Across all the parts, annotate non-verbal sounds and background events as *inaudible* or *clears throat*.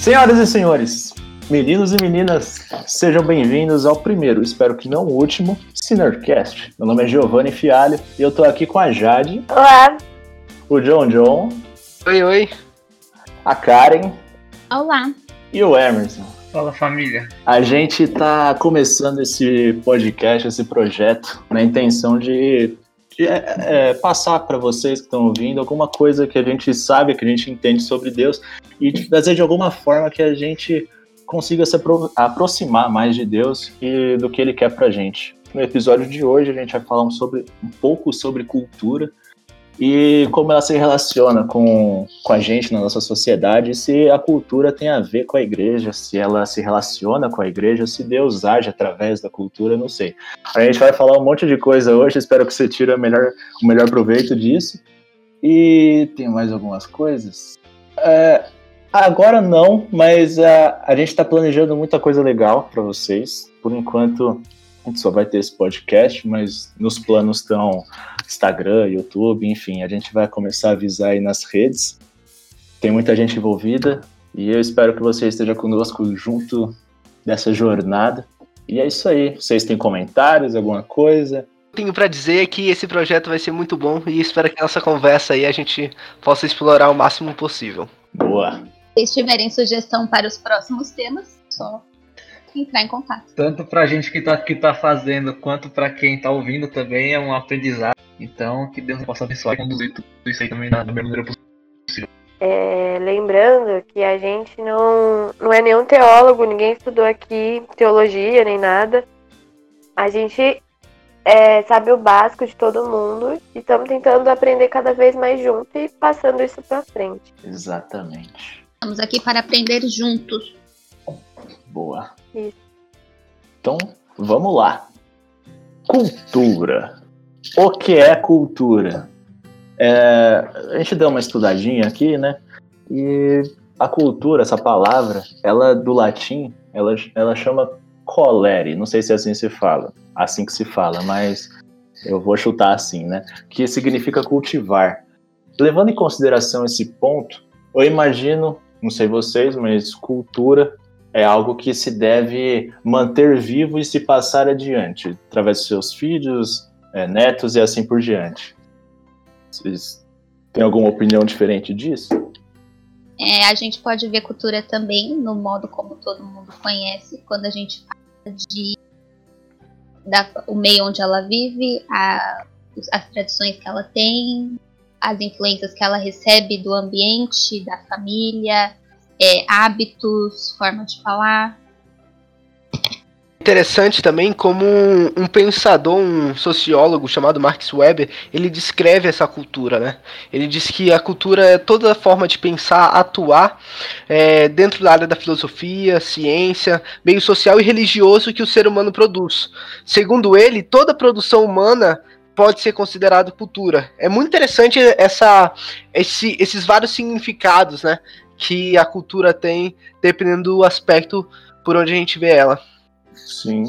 Senhoras e senhores, meninos e meninas, sejam bem-vindos ao primeiro, espero que não o último, Sinnercast. Meu nome é Giovanni Fialho e eu tô aqui com a Jade. Olá. O John John. Oi, oi. A Karen. Olá. E o Emerson. Fala família. A gente tá começando esse podcast, esse projeto, na intenção de, de é, é, passar para vocês que estão ouvindo alguma coisa que a gente sabe, que a gente entende sobre Deus e trazer de alguma forma que a gente consiga se apro aproximar mais de Deus e do que Ele quer pra gente. No episódio de hoje a gente vai falar um, sobre, um pouco sobre cultura e como ela se relaciona com, com a gente na nossa sociedade, se a cultura tem a ver com a igreja, se ela se relaciona com a igreja, se Deus age através da cultura, não sei. A gente vai falar um monte de coisa hoje, espero que você tire o melhor, o melhor proveito disso. E tem mais algumas coisas? É, agora não, mas a, a gente está planejando muita coisa legal para vocês. Por enquanto, a gente só vai ter esse podcast, mas nos planos estão Instagram, YouTube, enfim, a gente vai começar a avisar aí nas redes. Tem muita gente envolvida e eu espero que você esteja conosco junto dessa jornada. E é isso aí. Vocês têm comentários, alguma coisa? Tenho para dizer que esse projeto vai ser muito bom e espero que nossa conversa aí a gente possa explorar o máximo possível. Boa. Se tiverem sugestão para os próximos temas, só entrar em contato. Tanto para a gente que está que tá fazendo, quanto para quem está ouvindo também é um aprendizado. Então, que Deus possa abençoar e conduzir tudo isso aí também na, melhor maneira possível. É, lembrando que a gente não, não é nenhum teólogo, ninguém estudou aqui teologia nem nada. A gente é, sabe o básico de todo mundo e estamos tentando aprender cada vez mais junto e passando isso para frente. Exatamente. Estamos aqui para aprender juntos. Boa. Isso. Então, vamos lá. Cultura. O que é cultura? É, a gente deu uma estudadinha aqui, né? E a cultura, essa palavra, ela do latim, ela, ela chama colere. Não sei se é assim se fala, assim que se fala, mas eu vou chutar assim, né? Que significa cultivar. Levando em consideração esse ponto, eu imagino, não sei vocês, mas cultura é algo que se deve manter vivo e se passar adiante, através dos seus filhos, é, netos e assim por diante. Vocês têm alguma opinião diferente disso? É, a gente pode ver cultura também no modo como todo mundo conhece, quando a gente fala de da, o meio onde ela vive, a, as tradições que ela tem, as influências que ela recebe do ambiente, da família, é, hábitos, forma de falar. Interessante também como um, pensador, um sociólogo chamado Marx Weber, ele descreve essa cultura, né? Ele diz que a cultura é toda forma de pensar, atuar é, dentro da área da filosofia, ciência, meio social e religioso que o ser humano produz. Segundo ele, toda produção humana pode ser considerada cultura. É muito interessante essa, esse, esses vários significados, né? Que a cultura tem, dependendo do aspecto por onde a gente vê ela. Sim.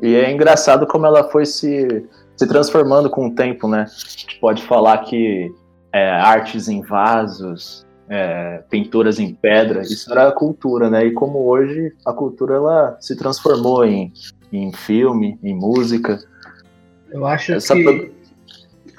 E é engraçado como ela foi se, se transformando com o tempo, né? A gente pode falar que é, artes em vasos, é, pinturas em pedra, isso era a cultura, né? E como hoje a cultura ela se transformou em, em filme, em música. Eu acho Essa que, pro...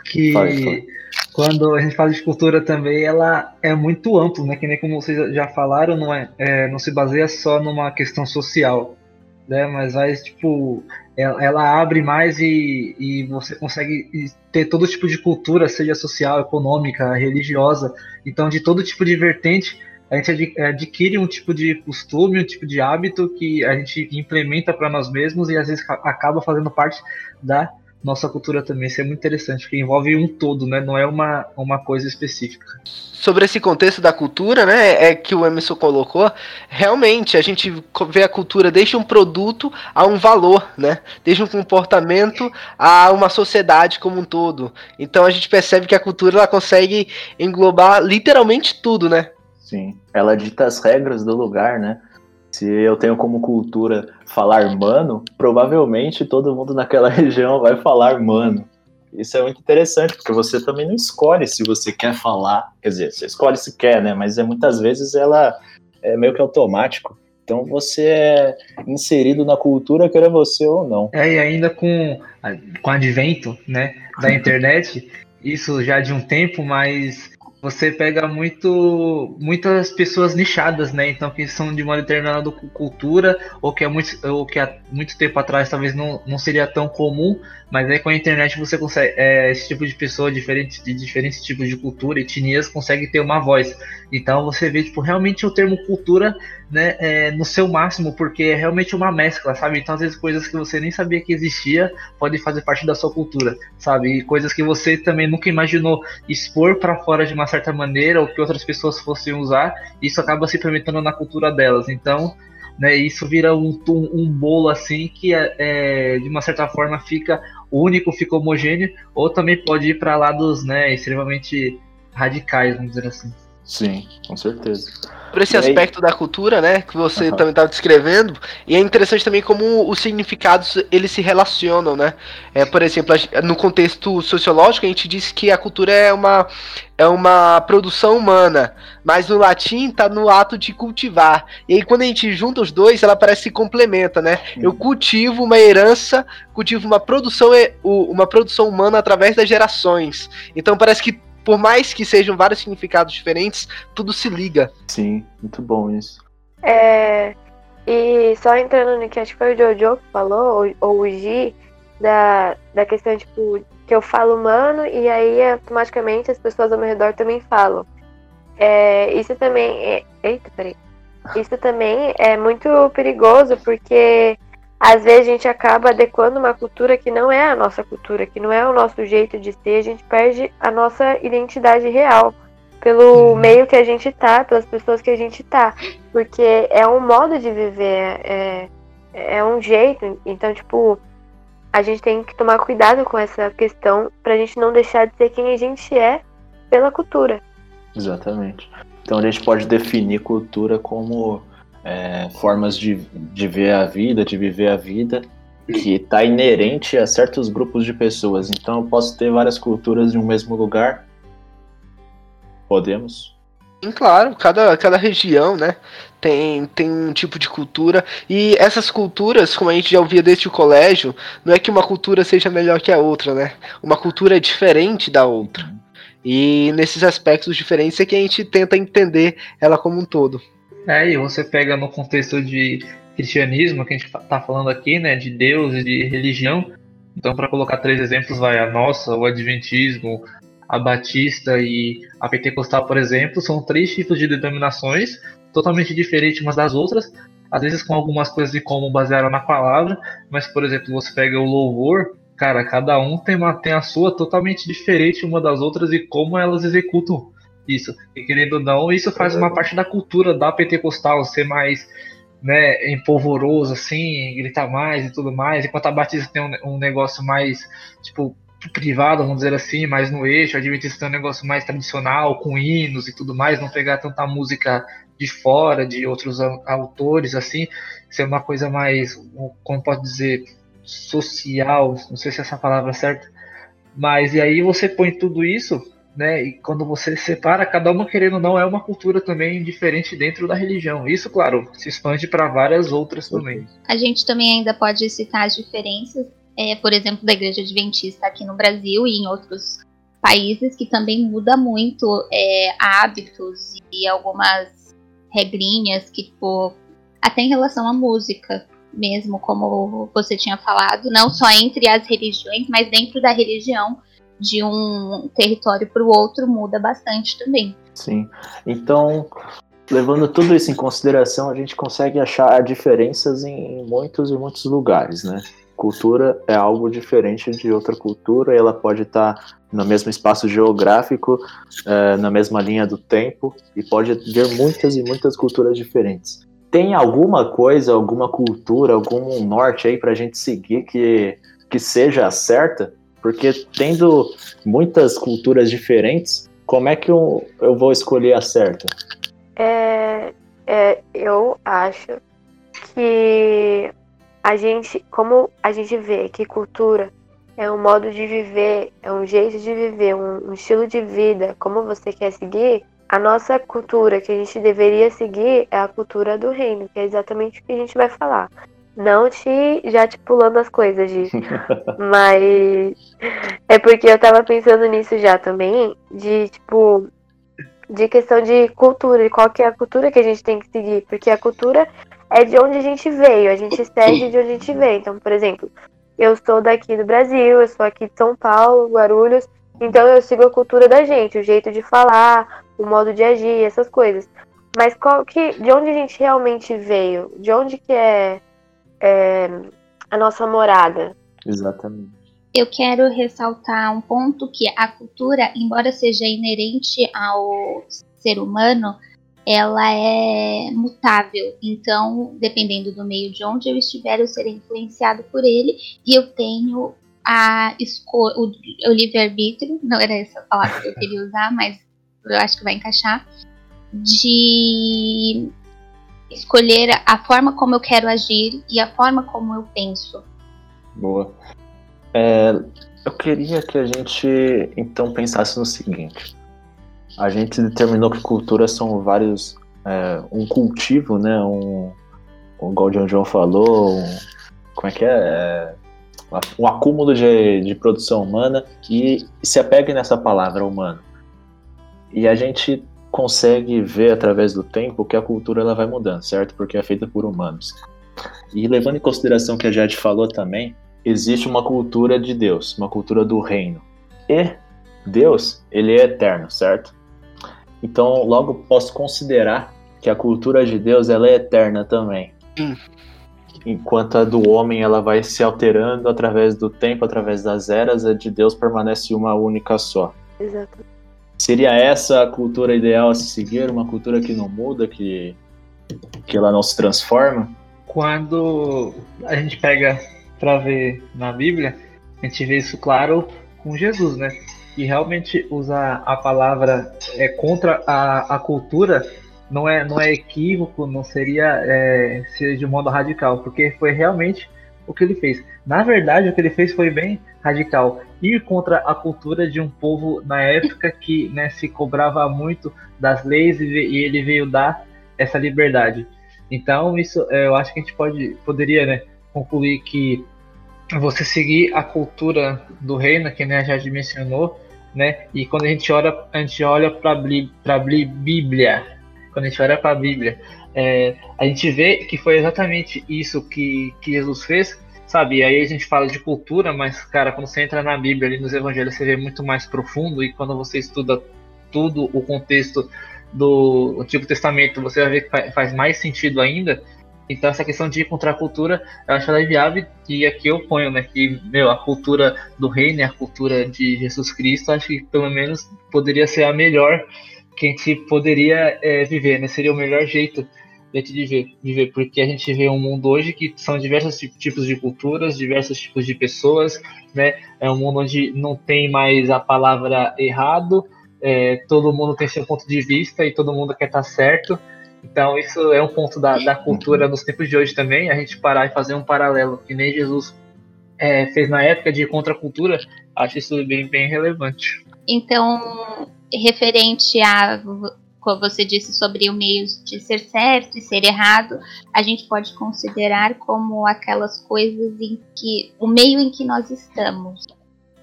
que quando a gente fala de cultura também, ela é muito ampla, né? Que nem como vocês já falaram, não, é, é não se baseia só numa questão social, né? Mas vai, tipo, ela, ela abre mais e, e você consegue ter todo tipo de cultura, seja social, econômica, religiosa. Então, de todo tipo de vertente, a gente adquire um tipo de costume, um tipo de hábito que a gente implementa para nós mesmos e às vezes acaba fazendo parte da nossa cultura também. Isso é muito interessante, porque envolve um todo, né? Não é uma, uma coisa específica. Sobre esse contexto da cultura, né, é que o Emerson colocou, realmente a gente vê a cultura desde um produto a um valor, né? Desde um comportamento a uma sociedade como um todo. Então a gente percebe que a cultura ela consegue englobar literalmente tudo, né? Sim, ela dita as regras do lugar, né? Se eu tenho como cultura falar mano, provavelmente todo mundo naquela *laughs* região vai falar mano. Isso é muito interessante, porque você também não escolhe se você quer falar. Quer dizer, você escolhe se quer, né? Mas é, muitas vezes ela é meio que automático. Então você é inserido na cultura, queira você ou não. É, e ainda com, com o advento né, da *laughs* internet, isso já de um tempo, mas você pega muito muitas pessoas nichadas, né? Então que são de uma determinada cultura ou que é muito ou que há muito tempo atrás talvez não, não seria tão comum, mas aí com a internet você consegue é, esse tipo de pessoa diferente de diferentes tipos de cultura, etnias consegue ter uma voz. Então você vê tipo realmente o termo cultura, né, é, no seu máximo, porque é realmente uma mescla, sabe? Então às vezes coisas que você nem sabia que existia podem fazer parte da sua cultura, sabe? E coisas que você também nunca imaginou expor para fora de uma certa maneira ou que outras pessoas fossem usar, isso acaba se implementando na cultura delas. Então, né, isso vira um, um, um bolo assim que é, é, de uma certa forma fica único, fica homogêneo, ou também pode ir para lados né, extremamente radicais, vamos dizer assim. Sim, com certeza. Por esse aspecto da cultura, né, que você uhum. também estava descrevendo, e é interessante também como os significados eles se relacionam, né? É, por exemplo, no contexto sociológico a gente diz que a cultura é uma é uma produção humana, mas no latim está no ato de cultivar. E aí quando a gente junta os dois, ela parece que se complementa, né? Eu cultivo uma herança, cultivo uma produção uma produção humana através das gerações. Então parece que por mais que sejam vários significados diferentes, tudo se liga. Sim, muito bom isso. É, e só entrando no que acho que foi o Jojo que falou, ou, ou o Gi, da, da questão, tipo, que eu falo humano e aí automaticamente as pessoas ao meu redor também falam. É, isso também é. Eita, peraí. Isso também é muito perigoso porque às vezes a gente acaba adequando uma cultura que não é a nossa cultura, que não é o nosso jeito de ser, a gente perde a nossa identidade real pelo uhum. meio que a gente tá, pelas pessoas que a gente tá, porque é um modo de viver, é, é um jeito, então, tipo, a gente tem que tomar cuidado com essa questão pra gente não deixar de ser quem a gente é pela cultura. Exatamente. Então a gente pode definir cultura como é, formas de, de ver a vida, de viver a vida, que está inerente a certos grupos de pessoas. Então eu posso ter várias culturas em um mesmo lugar. Podemos. Claro, cada, cada região, né, tem, tem um tipo de cultura. E essas culturas, como a gente já ouvia desde o colégio, não é que uma cultura seja melhor que a outra, né? Uma cultura é diferente da outra. E nesses aspectos diferentes é que a gente tenta entender ela como um todo. É, e você pega no contexto de cristianismo, que a gente está falando aqui, né, de Deus e de religião. Então, para colocar três exemplos, vai a nossa, o Adventismo, a Batista e a Pentecostal, por exemplo, são três tipos de denominações totalmente diferentes umas das outras, às vezes com algumas coisas de como basearam na palavra, mas, por exemplo, você pega o louvor, cara, cada um tem, uma, tem a sua totalmente diferente uma das outras e como elas executam isso. E querendo ou não, isso faz uma parte da cultura da pentecostal ser mais né, empolvoroso, assim, gritar mais e tudo mais. Enquanto a Batista tem um, um negócio mais, tipo, privado, vamos dizer assim, mais no eixo. A Adventista tem um negócio mais tradicional, com hinos e tudo mais, não pegar tanta música de fora, de outros autores, assim, ser uma coisa mais, como pode dizer, social, não sei se é essa palavra é certa, mas e aí você põe tudo isso né? E quando você separa, cada uma querendo ou não é uma cultura também diferente dentro da religião. Isso, claro, se expande para várias outras também. A gente também ainda pode citar as diferenças, é, por exemplo, da Igreja Adventista aqui no Brasil e em outros países que também muda muito é, hábitos e algumas regrinhas que, tipo, até em relação à música mesmo, como você tinha falado, não só entre as religiões, mas dentro da religião de um território para o outro muda bastante também. Sim. Então, levando tudo isso em consideração, a gente consegue achar diferenças em muitos e muitos lugares, né? Cultura é algo diferente de outra cultura, ela pode estar no mesmo espaço geográfico, é, na mesma linha do tempo, e pode ter muitas e muitas culturas diferentes. Tem alguma coisa, alguma cultura, algum norte aí para a gente seguir que, que seja certa? Porque tendo muitas culturas diferentes, como é que eu, eu vou escolher a certa? É, é, eu acho que a gente, como a gente vê que cultura é um modo de viver, é um jeito de viver, um, um estilo de vida, como você quer seguir, a nossa cultura que a gente deveria seguir é a cultura do reino, que é exatamente o que a gente vai falar. Não te já te pulando as coisas, Gi. *laughs* Mas é porque eu tava pensando nisso já também, de tipo, de questão de cultura, e qual que é a cultura que a gente tem que seguir, porque a cultura é de onde a gente veio, a gente segue de onde a gente veio. Então, por exemplo, eu sou daqui do Brasil, eu sou aqui de São Paulo, Guarulhos, então eu sigo a cultura da gente, o jeito de falar, o modo de agir, essas coisas. Mas qual que, de onde a gente realmente veio? De onde que é, é a nossa morada? Exatamente. Eu quero ressaltar um ponto que a cultura, embora seja inerente ao ser humano, ela é mutável. Então, dependendo do meio de onde eu estiver, eu serei influenciado por ele e eu tenho a escolha, o, o livre-arbítrio, *laughs* não era essa palavra que eu queria usar, mas eu acho que vai encaixar, de escolher a forma como eu quero agir e a forma como eu penso. Boa. É, eu queria que a gente então pensasse no seguinte: a gente determinou que cultura são vários. É, um cultivo, né? Um, o Gaudião João falou, um, como é que é? é um acúmulo de, de produção humana e se apegue nessa palavra humano. E a gente consegue ver através do tempo que a cultura ela vai mudando, certo? Porque é feita por humanos. E levando em consideração que a Jade falou também, existe uma cultura de Deus, uma cultura do reino. E Deus, ele é eterno, certo? Então, logo posso considerar que a cultura de Deus ela é eterna também. Hum. Enquanto a do homem ela vai se alterando através do tempo, através das eras, a de Deus permanece uma única só. Exato. Seria essa a cultura ideal a se seguir? Uma cultura que não muda, que, que ela não se transforma? Quando a gente pega para ver na Bíblia, a gente vê isso claro com Jesus, né? E realmente usar a palavra é, contra a, a cultura não é, não é equívoco, não seria, é, seria de modo radical, porque foi realmente o que ele fez. Na verdade, o que ele fez foi bem radical. Ir contra a cultura de um povo na época que né, se cobrava muito das leis e, ele veio dar essa liberdade. Então, isso é, eu acho que a gente pode, poderia né, concluir que você seguir a cultura do reino, que né, já mencionou, né? E quando a gente olha, a gente olha para a Bíblia, quando a gente olha para a Bíblia, é, a gente vê que foi exatamente isso que, que Jesus fez, sabe? Aí a gente fala de cultura, mas, cara, quando você entra na Bíblia, ali nos Evangelhos, você vê muito mais profundo, e quando você estuda tudo o contexto do Antigo Testamento, você vai ver que faz mais sentido ainda. Então essa questão de ir contra a cultura, eu acho ela viável e aqui eu ponho, né, que, meu, a cultura do reino, a cultura de Jesus Cristo, acho que pelo menos poderia ser a melhor que a gente poderia é, viver, né, seria o melhor jeito de viver, viver, porque a gente vê um mundo hoje que são diversos tipos de culturas, diversos tipos de pessoas, né, é um mundo onde não tem mais a palavra errado, é, todo mundo tem seu ponto de vista e todo mundo quer estar certo, então, isso é um ponto da, da cultura nos tempos de hoje também, a gente parar e fazer um paralelo, que nem Jesus é, fez na época de contracultura, acho isso bem, bem relevante. Então, referente a como você disse sobre o meio de ser certo e ser errado, a gente pode considerar como aquelas coisas em que o meio em que nós estamos,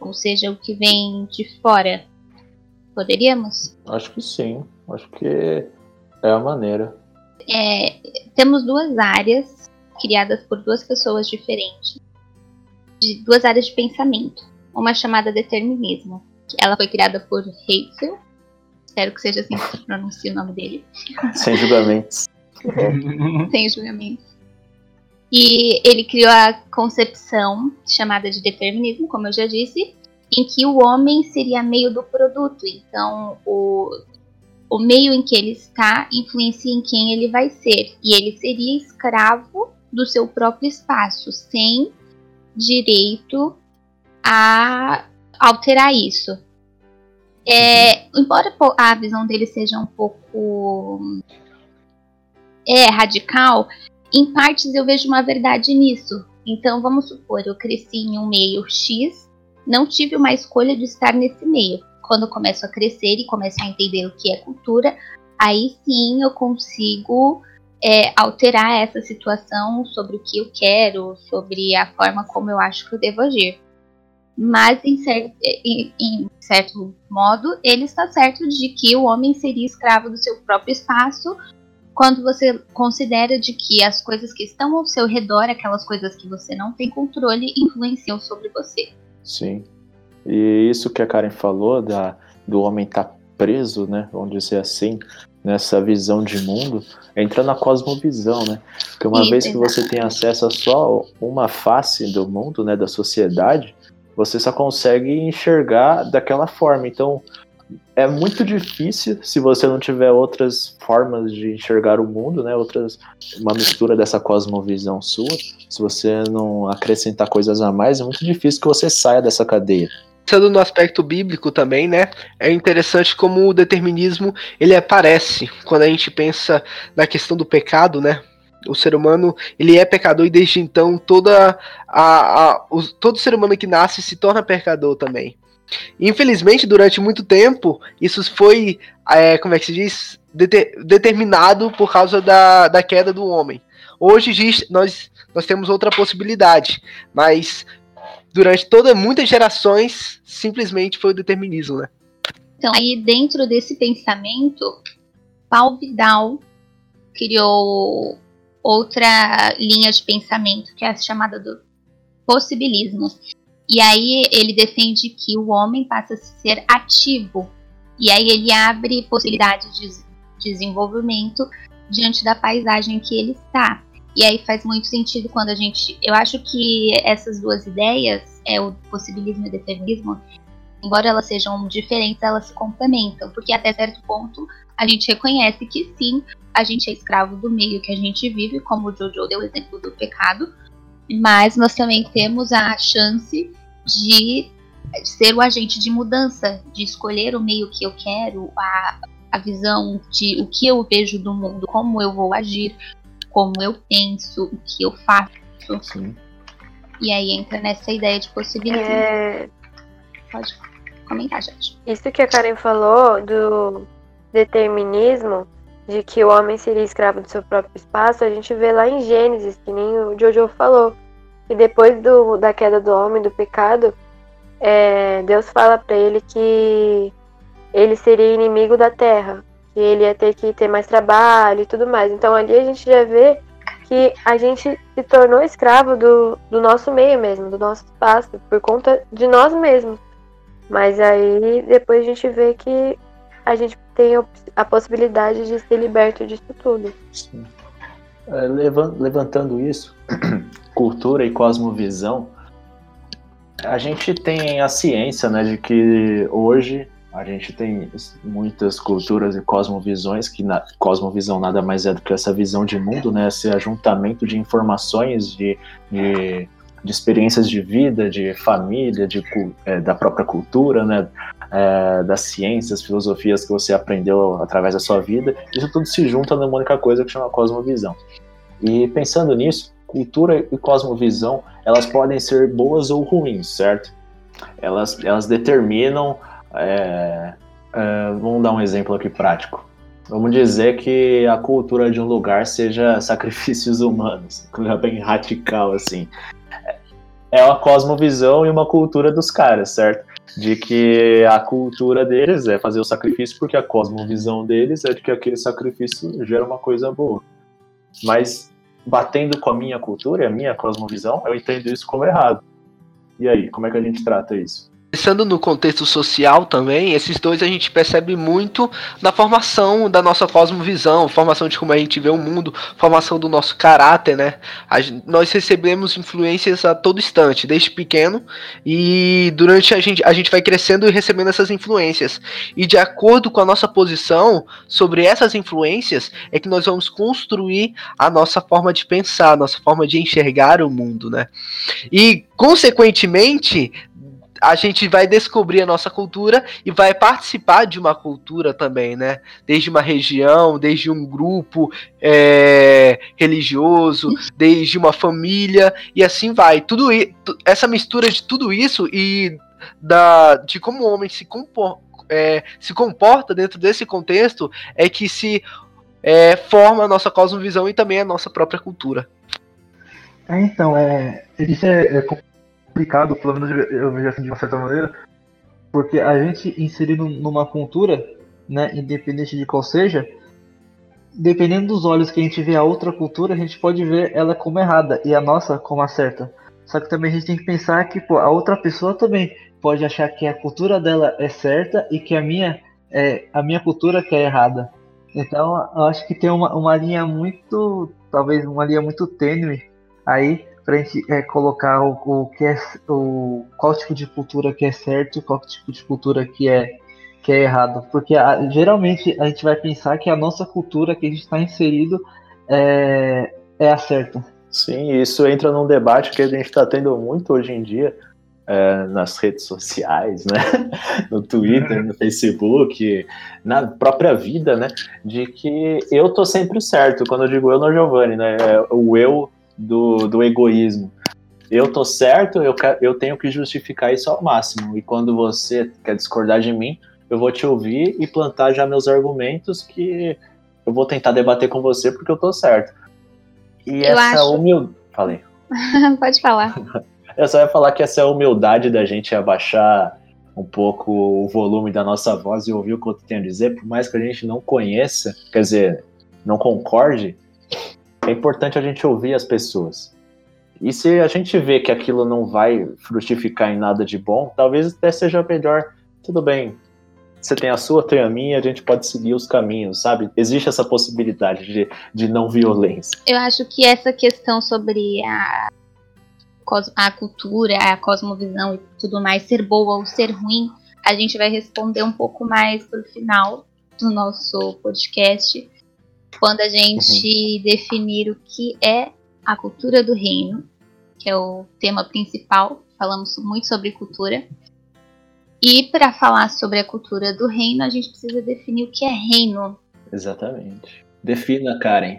ou seja, o que vem de fora. Poderíamos? Acho que sim. Acho que é a maneira. É, temos duas áreas criadas por duas pessoas diferentes, de duas áreas de pensamento. Uma chamada determinismo. Ela foi criada por Heidel. Espero que seja assim que se pronuncia o nome dele. *laughs* Sem julgamentos. *laughs* Sem julgamentos. E ele criou a concepção chamada de determinismo, como eu já disse, em que o homem seria meio do produto. Então, o, o meio em que ele está influencia em quem ele vai ser. E ele seria escravo do seu próprio espaço, sem direito a alterar isso. É, embora a visão dele seja um pouco é, radical, em partes eu vejo uma verdade nisso. Então vamos supor, eu cresci em um meio X, não tive uma escolha de estar nesse meio quando eu começo a crescer e começo a entender o que é cultura, aí sim eu consigo é, alterar essa situação sobre o que eu quero, sobre a forma como eu acho que eu devo agir. Mas, em, cer em, em certo modo, ele está certo de que o homem seria escravo do seu próprio espaço quando você considera de que as coisas que estão ao seu redor, aquelas coisas que você não tem controle, influenciam sobre você. Sim. E isso que a Karen falou da, do homem estar tá preso, né, vamos dizer assim, nessa visão de mundo, entra na cosmovisão, né? Porque uma Isso, vez que você tem acesso a só uma face do mundo, né, da sociedade, você só consegue enxergar daquela forma. Então, é muito difícil se você não tiver outras formas de enxergar o mundo, né? Outras uma mistura dessa cosmovisão sua. Se você não acrescentar coisas a mais, é muito difícil que você saia dessa cadeia. Pensando no aspecto bíblico também, né? É interessante como o determinismo ele aparece quando a gente pensa na questão do pecado, né? O ser humano ele é pecador e desde então toda a, a o, todo ser humano que nasce se torna pecador também. Infelizmente, durante muito tempo, isso foi, é, como é que se diz, Deter, determinado por causa da, da queda do homem. Hoje nós, nós temos outra possibilidade, mas durante todas muitas gerações, simplesmente foi o determinismo, né? Então, aí dentro desse pensamento, Paul Vidal criou outra linha de pensamento, que é a chamada do possibilismo. E aí ele defende que o homem passa a ser ativo. E aí ele abre possibilidades de desenvolvimento diante da paisagem que ele está. E aí faz muito sentido quando a gente. Eu acho que essas duas ideias, é o possibilismo e o determinismo, embora elas sejam diferentes, elas se complementam, porque até certo ponto a gente reconhece que sim, a gente é escravo do meio que a gente vive, como o Jojo deu o exemplo do pecado, mas nós também temos a chance de ser o agente de mudança, de escolher o meio que eu quero, a, a visão de o que eu vejo do mundo, como eu vou agir, como eu penso, o que eu faço. Sim. E aí entra nessa ideia de possibilidade. É... Pode comentar, gente. Isso que a Karen falou do determinismo, de que o homem seria escravo do seu próprio espaço, a gente vê lá em Gênesis, que nem o Jojo falou. E depois do, da queda do homem, do pecado, é, Deus fala para ele que ele seria inimigo da terra que ele ia ter que ter mais trabalho e tudo mais. Então ali a gente já vê que a gente se tornou escravo do, do nosso meio mesmo, do nosso espaço, por conta de nós mesmos. Mas aí depois a gente vê que a gente tem a possibilidade de ser liberto disso tudo. Sim. É, levantando isso, *clears throat* cultura e cosmovisão, a gente tem a ciência né, de que hoje a gente tem muitas culturas e cosmovisões, que na, cosmovisão nada mais é do que essa visão de mundo, né? Esse ajuntamento de informações, de, de, de experiências de vida, de família, de, é, da própria cultura, né? É, das ciências, filosofias que você aprendeu através da sua vida. Isso tudo se junta numa única coisa que chama cosmovisão. E pensando nisso, cultura e cosmovisão, elas podem ser boas ou ruins, certo? Elas, elas determinam é, é, vamos dar um exemplo aqui prático. Vamos dizer que a cultura de um lugar seja *laughs* sacrifícios humanos, *laughs* coisa bem radical assim. É uma cosmovisão e uma cultura dos caras, certo? De que a cultura deles é fazer o sacrifício porque a cosmovisão deles é de que aquele sacrifício gera uma coisa boa. Mas batendo com a minha cultura e a minha cosmovisão, eu entendo isso como errado. E aí, como é que a gente trata isso? Pensando no contexto social também, esses dois a gente percebe muito na formação da nossa cosmovisão, formação de como a gente vê o mundo, formação do nosso caráter, né? A, nós recebemos influências a todo instante, desde pequeno, e durante a gente, a gente vai crescendo e recebendo essas influências. E de acordo com a nossa posição sobre essas influências, é que nós vamos construir a nossa forma de pensar, a nossa forma de enxergar o mundo, né? E, consequentemente, a gente vai descobrir a nossa cultura e vai participar de uma cultura também, né? Desde uma região, desde um grupo é, religioso, desde uma família e assim vai. Tudo essa mistura de tudo isso e da de como o homem se compor, é, se comporta dentro desse contexto é que se é, forma a nossa cosmovisão e também a nossa própria cultura. É, então, é, isso é, é complicado, pelo menos eu vejo assim de uma certa maneira, porque a gente inserido numa cultura, né, independente de qual seja, dependendo dos olhos que a gente vê a outra cultura, a gente pode ver ela como errada e a nossa como a certa. Só que também a gente tem que pensar que pô, a outra pessoa também pode achar que a cultura dela é certa e que a minha é a minha cultura que é errada. Então eu acho que tem uma, uma linha muito, talvez uma linha muito tênue aí para a gente é, colocar o, o que é o qual tipo de cultura que é certo e qual tipo de cultura que é que é errado, porque a, geralmente a gente vai pensar que a nossa cultura que a gente está inserido é, é a certa. Sim, isso entra num debate que a gente está tendo muito hoje em dia é, nas redes sociais, né? *laughs* no Twitter, no Facebook, na própria vida, né? De que eu tô sempre certo. Quando eu digo eu, no Giovanni, né? É o eu do, do egoísmo. Eu tô certo, eu, eu tenho que justificar isso ao máximo. E quando você quer discordar de mim, eu vou te ouvir e plantar já meus argumentos que eu vou tentar debater com você porque eu tô certo. E eu essa acho... humildade. Falei. *laughs* Pode falar. *laughs* eu só ia falar que essa é a humildade da gente abaixar um pouco o volume da nossa voz e ouvir o que eu tenho a dizer, por mais que a gente não conheça, quer dizer, não concorde, é importante a gente ouvir as pessoas. E se a gente vê que aquilo não vai frutificar em nada de bom, talvez até seja melhor. Tudo bem, você tem a sua, tem a minha, a gente pode seguir os caminhos, sabe? Existe essa possibilidade de, de não violência. Eu acho que essa questão sobre a, a cultura, a cosmovisão e tudo mais, ser boa ou ser ruim, a gente vai responder um pouco mais pro final do nosso podcast, quando a gente uhum. definir o que é a cultura do reino, que é o tema principal. Falamos muito sobre cultura. E para falar sobre a cultura do reino, a gente precisa definir o que é reino. Exatamente. Defina, Karen.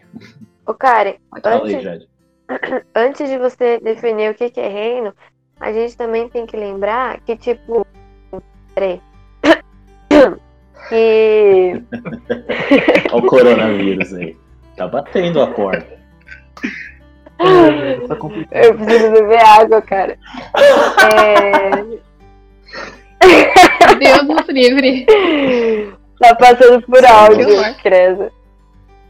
Ô, Karen, *laughs* antes, *clears throat* antes de você definir o que é reino, a gente também tem que lembrar que, tipo. Peraí. Que. Olha o coronavírus aí. Tá batendo a porta. Tá Eu preciso beber água, cara. É... Deus nos livre. Tá passando por áudio, Creza.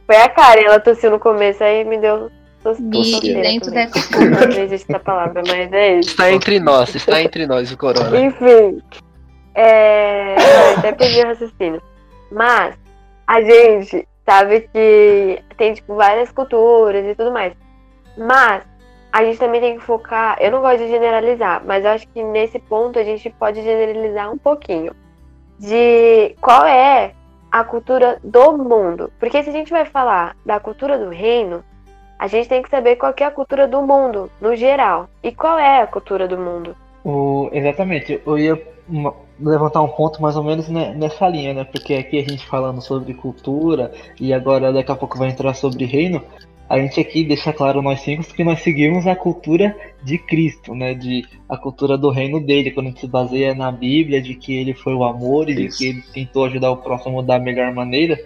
Foi a Karen, ela tossiu no começo, aí me deu Tossia dentro dessa Não existe essa palavra, mas é isso. Está entre nós, está entre nós o corona. Enfim. É... Até perdi o raciocínio. Mas a gente sabe que tem tipo várias culturas e tudo mais. Mas a gente também tem que focar. Eu não gosto de generalizar, mas eu acho que nesse ponto a gente pode generalizar um pouquinho de qual é a cultura do mundo. Porque se a gente vai falar da cultura do reino, a gente tem que saber qual é a cultura do mundo, no geral. E qual é a cultura do mundo? O, exatamente. Eu ia levantar um ponto mais ou menos nessa linha, né? Porque aqui a gente falando sobre cultura e agora daqui a pouco vai entrar sobre reino a gente aqui deixa claro nós cinco que nós seguimos a cultura de Cristo, né? De a cultura do reino dele, quando a gente se baseia na Bíblia, de que ele foi o amor e Isso. de que ele tentou ajudar o próximo da melhor maneira.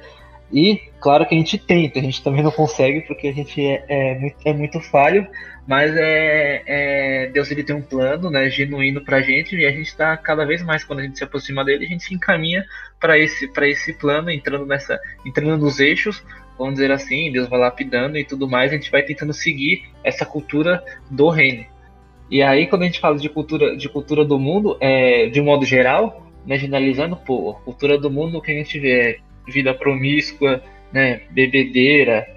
E claro que a gente tenta, a gente também não consegue porque a gente é, é, muito, é muito falho, mas é, é, Deus ele tem um plano, né, genuíno pra gente e a gente está cada vez mais quando a gente se aproxima dele, a gente se encaminha para esse para esse plano, entrando nessa entrando nos eixos vamos dizer assim, Deus vai lapidando e tudo mais, a gente vai tentando seguir essa cultura do reino. E aí, quando a gente fala de cultura, de cultura do mundo, é, de um modo geral, né, generalizando, pô, a cultura do mundo o que a gente vê é vida promíscua, né, bebedeira,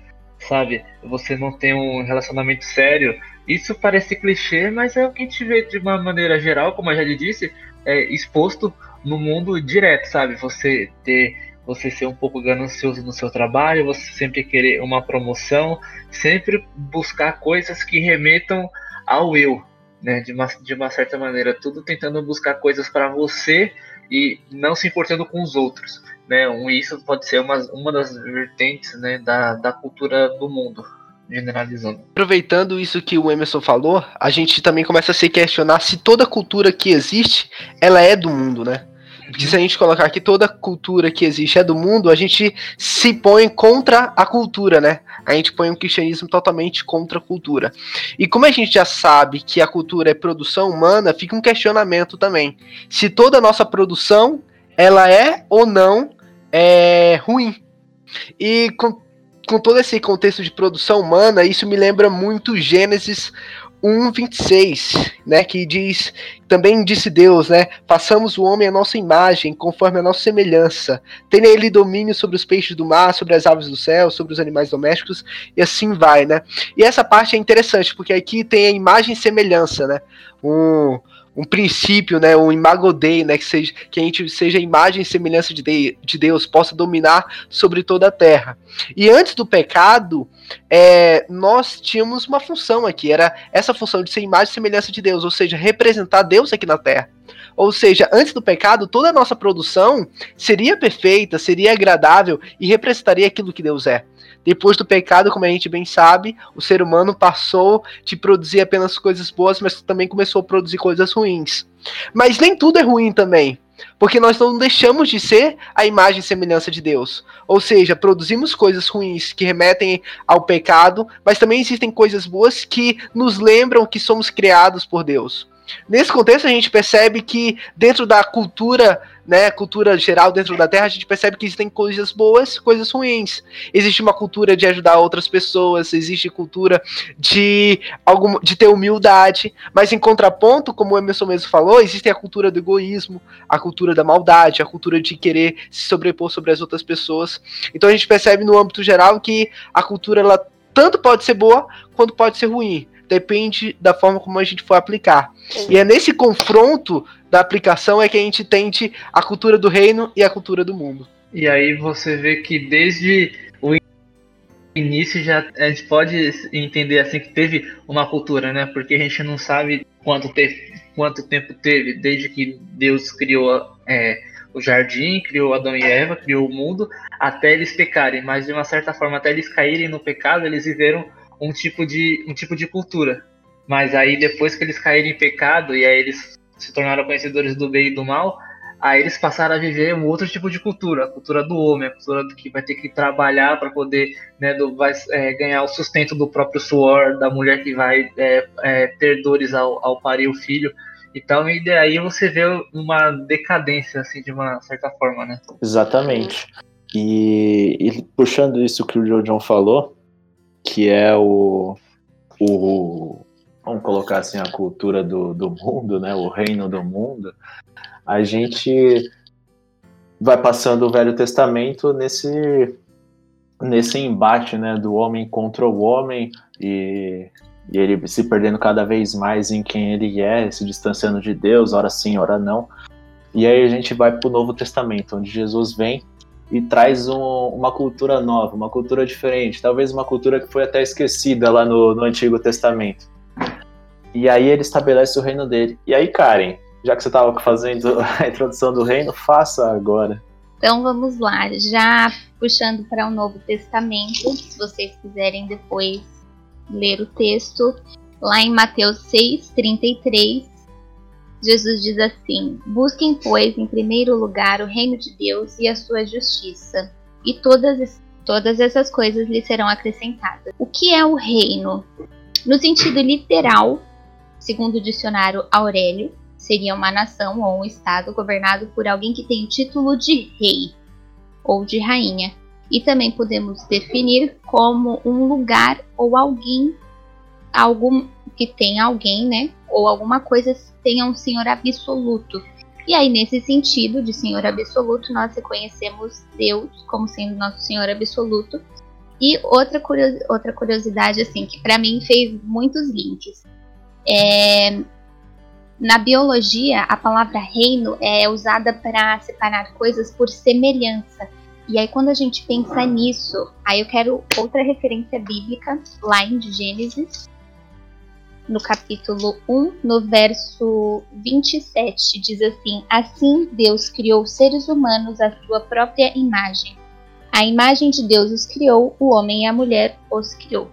sabe? Você não tem um relacionamento sério. Isso parece clichê, mas é o que a gente vê de uma maneira geral, como eu já lhe disse, é, exposto no mundo direto, sabe? Você ter você ser um pouco ganancioso no seu trabalho, você sempre querer uma promoção, sempre buscar coisas que remetam ao eu, né? De uma, de uma certa maneira, tudo tentando buscar coisas para você e não se importando com os outros, né? Um, isso pode ser uma, uma das vertentes né, da, da cultura do mundo. Generalizando. Aproveitando isso que o Emerson falou, a gente também começa a se questionar se toda cultura que existe, ela é do mundo, né? que se a gente colocar que toda cultura que existe é do mundo, a gente se põe contra a cultura, né? A gente põe um cristianismo totalmente contra a cultura. E como a gente já sabe que a cultura é produção humana, fica um questionamento também. Se toda a nossa produção, ela é ou não é, ruim. E com, com todo esse contexto de produção humana, isso me lembra muito Gênesis 1:26, né, que diz, também disse Deus, né, façamos o homem a nossa imagem, conforme a nossa semelhança. Tenha ele domínio sobre os peixes do mar, sobre as aves do céu, sobre os animais domésticos e assim vai, né? E essa parte é interessante, porque aqui tem a imagem e semelhança, né? Um, um princípio, né, um imago Dei, né, que, seja, que a gente seja imagem e semelhança de, de, de Deus, possa dominar sobre toda a terra. E antes do pecado, é, nós tínhamos uma função aqui, era essa função de ser imagem e semelhança de Deus, ou seja, representar Deus aqui na terra. Ou seja, antes do pecado, toda a nossa produção seria perfeita, seria agradável e representaria aquilo que Deus é. Depois do pecado, como a gente bem sabe, o ser humano passou de produzir apenas coisas boas, mas também começou a produzir coisas ruins. Mas nem tudo é ruim também. Porque nós não deixamos de ser a imagem e semelhança de Deus. Ou seja, produzimos coisas ruins que remetem ao pecado, mas também existem coisas boas que nos lembram que somos criados por Deus. Nesse contexto, a gente percebe que dentro da cultura, né, cultura geral dentro da Terra, a gente percebe que existem coisas boas, coisas ruins. Existe uma cultura de ajudar outras pessoas, existe cultura de algum, de ter humildade, mas em contraponto, como o Emerson mesmo falou, existe a cultura do egoísmo, a cultura da maldade, a cultura de querer se sobrepor sobre as outras pessoas. Então a gente percebe no âmbito geral que a cultura ela tanto pode ser boa quanto pode ser ruim depende da forma como a gente for aplicar. Sim. E é nesse confronto da aplicação é que a gente tente a cultura do reino e a cultura do mundo. E aí você vê que desde o início já a gente pode entender assim que teve uma cultura, né? Porque a gente não sabe quanto, quanto tempo teve desde que Deus criou é, o jardim, criou Adão e Eva, criou o mundo, até eles pecarem. Mas de uma certa forma, até eles caírem no pecado, eles viveram um tipo de, um tipo de cultura. Mas aí depois que eles caíram em pecado e aí eles se tornaram conhecedores do bem e do mal, aí eles passaram a viver um outro tipo de cultura, a cultura do homem, a cultura do que vai ter que trabalhar para poder né, do, vai, é, ganhar o sustento do próprio suor, da mulher que vai é, é, ter dores ao, ao parir o filho. Então, e daí você vê uma decadência, assim, de uma certa forma, né? Exatamente. E, e puxando isso que o John falou, que é o, o vamos colocar assim a cultura do, do mundo, né, o reino do mundo, a gente vai passando o Velho Testamento nesse nesse embate, né, do homem contra o homem e, e ele se perdendo cada vez mais em quem ele é, se distanciando de Deus, ora sim, ora não. E aí a gente vai para o Novo Testamento, onde Jesus vem e traz um, uma cultura nova, uma cultura diferente, talvez uma cultura que foi até esquecida lá no, no Antigo Testamento. E aí ele estabelece o reino dele. E aí, Karen, já que você estava fazendo a introdução do reino, faça agora. Então vamos lá, já puxando para o Novo Testamento, se vocês quiserem depois ler o texto, lá em Mateus 6, 33, Jesus diz assim: Busquem, pois, em primeiro lugar o reino de Deus e a sua justiça, e todas, todas essas coisas lhe serão acrescentadas. O que é o reino? No sentido literal, segundo o dicionário Aurélio, seria uma nação ou um estado governado por alguém que tem o título de rei ou de rainha. E também podemos definir como um lugar ou alguém, algum que tem alguém, né, ou alguma coisa tenha um senhor absoluto. E aí, nesse sentido de senhor absoluto, nós reconhecemos Deus como sendo nosso senhor absoluto. E outra, outra curiosidade, assim, que para mim fez muitos links. É, na biologia, a palavra reino é usada para separar coisas por semelhança. E aí, quando a gente pensa nisso, aí eu quero outra referência bíblica, lá em Gênesis, no capítulo 1, no verso 27, diz assim: Assim Deus criou seres humanos à sua própria imagem. A imagem de Deus os criou, o homem e a mulher os criou.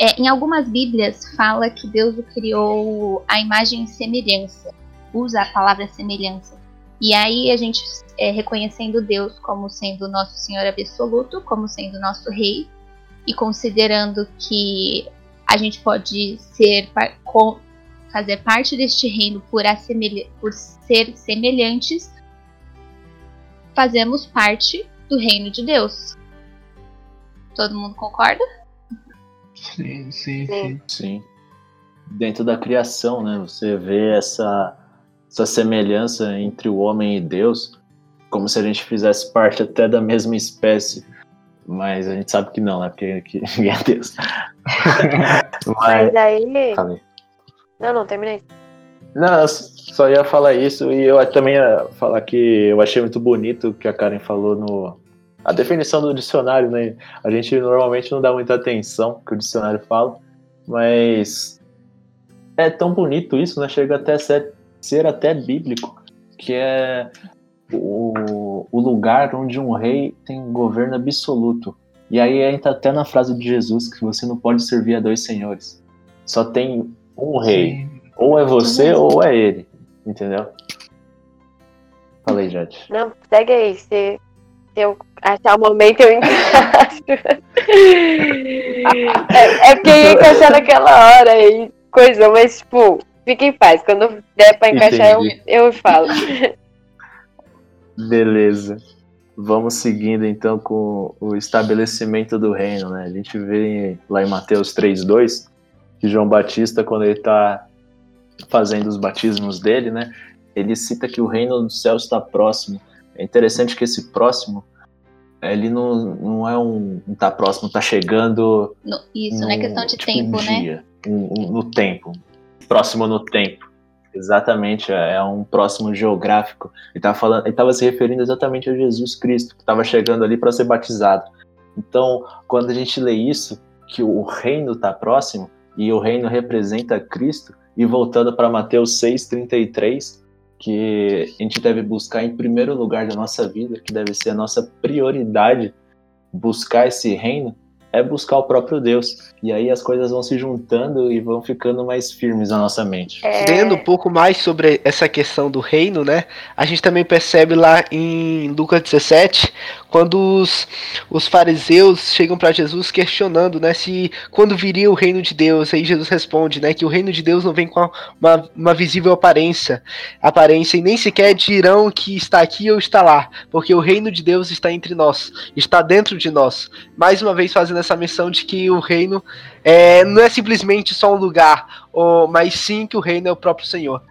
É, em algumas Bíblias fala que Deus o criou a imagem e semelhança, usa a palavra semelhança. E aí a gente é, reconhecendo Deus como sendo nosso Senhor absoluto, como sendo nosso Rei, e considerando que a gente pode ser fazer parte deste reino por, por ser semelhantes, fazemos parte do reino de Deus. Todo mundo concorda? Sim, sim, sim. Sim. Dentro da criação, né? Você vê essa, essa semelhança entre o homem e Deus, como se a gente fizesse parte até da mesma espécie. Mas a gente sabe que não, né? Porque que, *laughs* ninguém é Deus. Mas, Mas aí. Falei. Não, não, terminei. Não, só ia falar isso e eu também ia falar que eu achei muito bonito o que a Karen falou no. A definição do dicionário, né? A gente normalmente não dá muita atenção que o dicionário fala, mas é tão bonito isso, né? Chega até ser, ser até bíblico, que é o, o lugar onde um rei tem um governo absoluto. E aí entra até na frase de Jesus que você não pode servir a dois senhores. Só tem um rei. Sim. Ou é você ou é ele. Entendeu? Falei, Jade. Não, segue aí. Se, se eu achar o momento, eu encaixo. *laughs* é, é porque ia encaixar naquela hora aí, coisa, mas tipo, fique em paz. Quando der pra encaixar, eu, eu falo. Beleza. Vamos seguindo então com o estabelecimento do reino, né? A gente vê lá em Mateus 3:2 que João Batista quando ele está fazendo os batismos dele, né? Ele cita que o reino do céu está próximo. É interessante que esse próximo ele não, não é um tá próximo, tá chegando. No, isso, não é questão de tipo, tempo, um né? dia? Um, um, no tempo. Próximo no tempo. Exatamente, é, é um próximo geográfico. Ele estava falando, ele estava se referindo exatamente a Jesus Cristo, que estava chegando ali para ser batizado. Então, quando a gente lê isso, que o reino está próximo e o reino representa Cristo, e voltando para Mateus 6:33, que a gente deve buscar em primeiro lugar da nossa vida, que deve ser a nossa prioridade buscar esse reino, é buscar o próprio Deus. E aí as coisas vão se juntando e vão ficando mais firmes na nossa mente. É... Vendo um pouco mais sobre essa questão do reino, né? A gente também percebe lá em Lucas 17, quando os, os fariseus chegam para Jesus questionando, né, se quando viria o reino de Deus, aí Jesus responde, né, que o reino de Deus não vem com uma, uma visível aparência, aparência e nem sequer dirão que está aqui ou está lá, porque o reino de Deus está entre nós, está dentro de nós. Mais uma vez fazendo essa missão de que o reino é, não é simplesmente só um lugar, ou, mas sim que o reino é o próprio Senhor.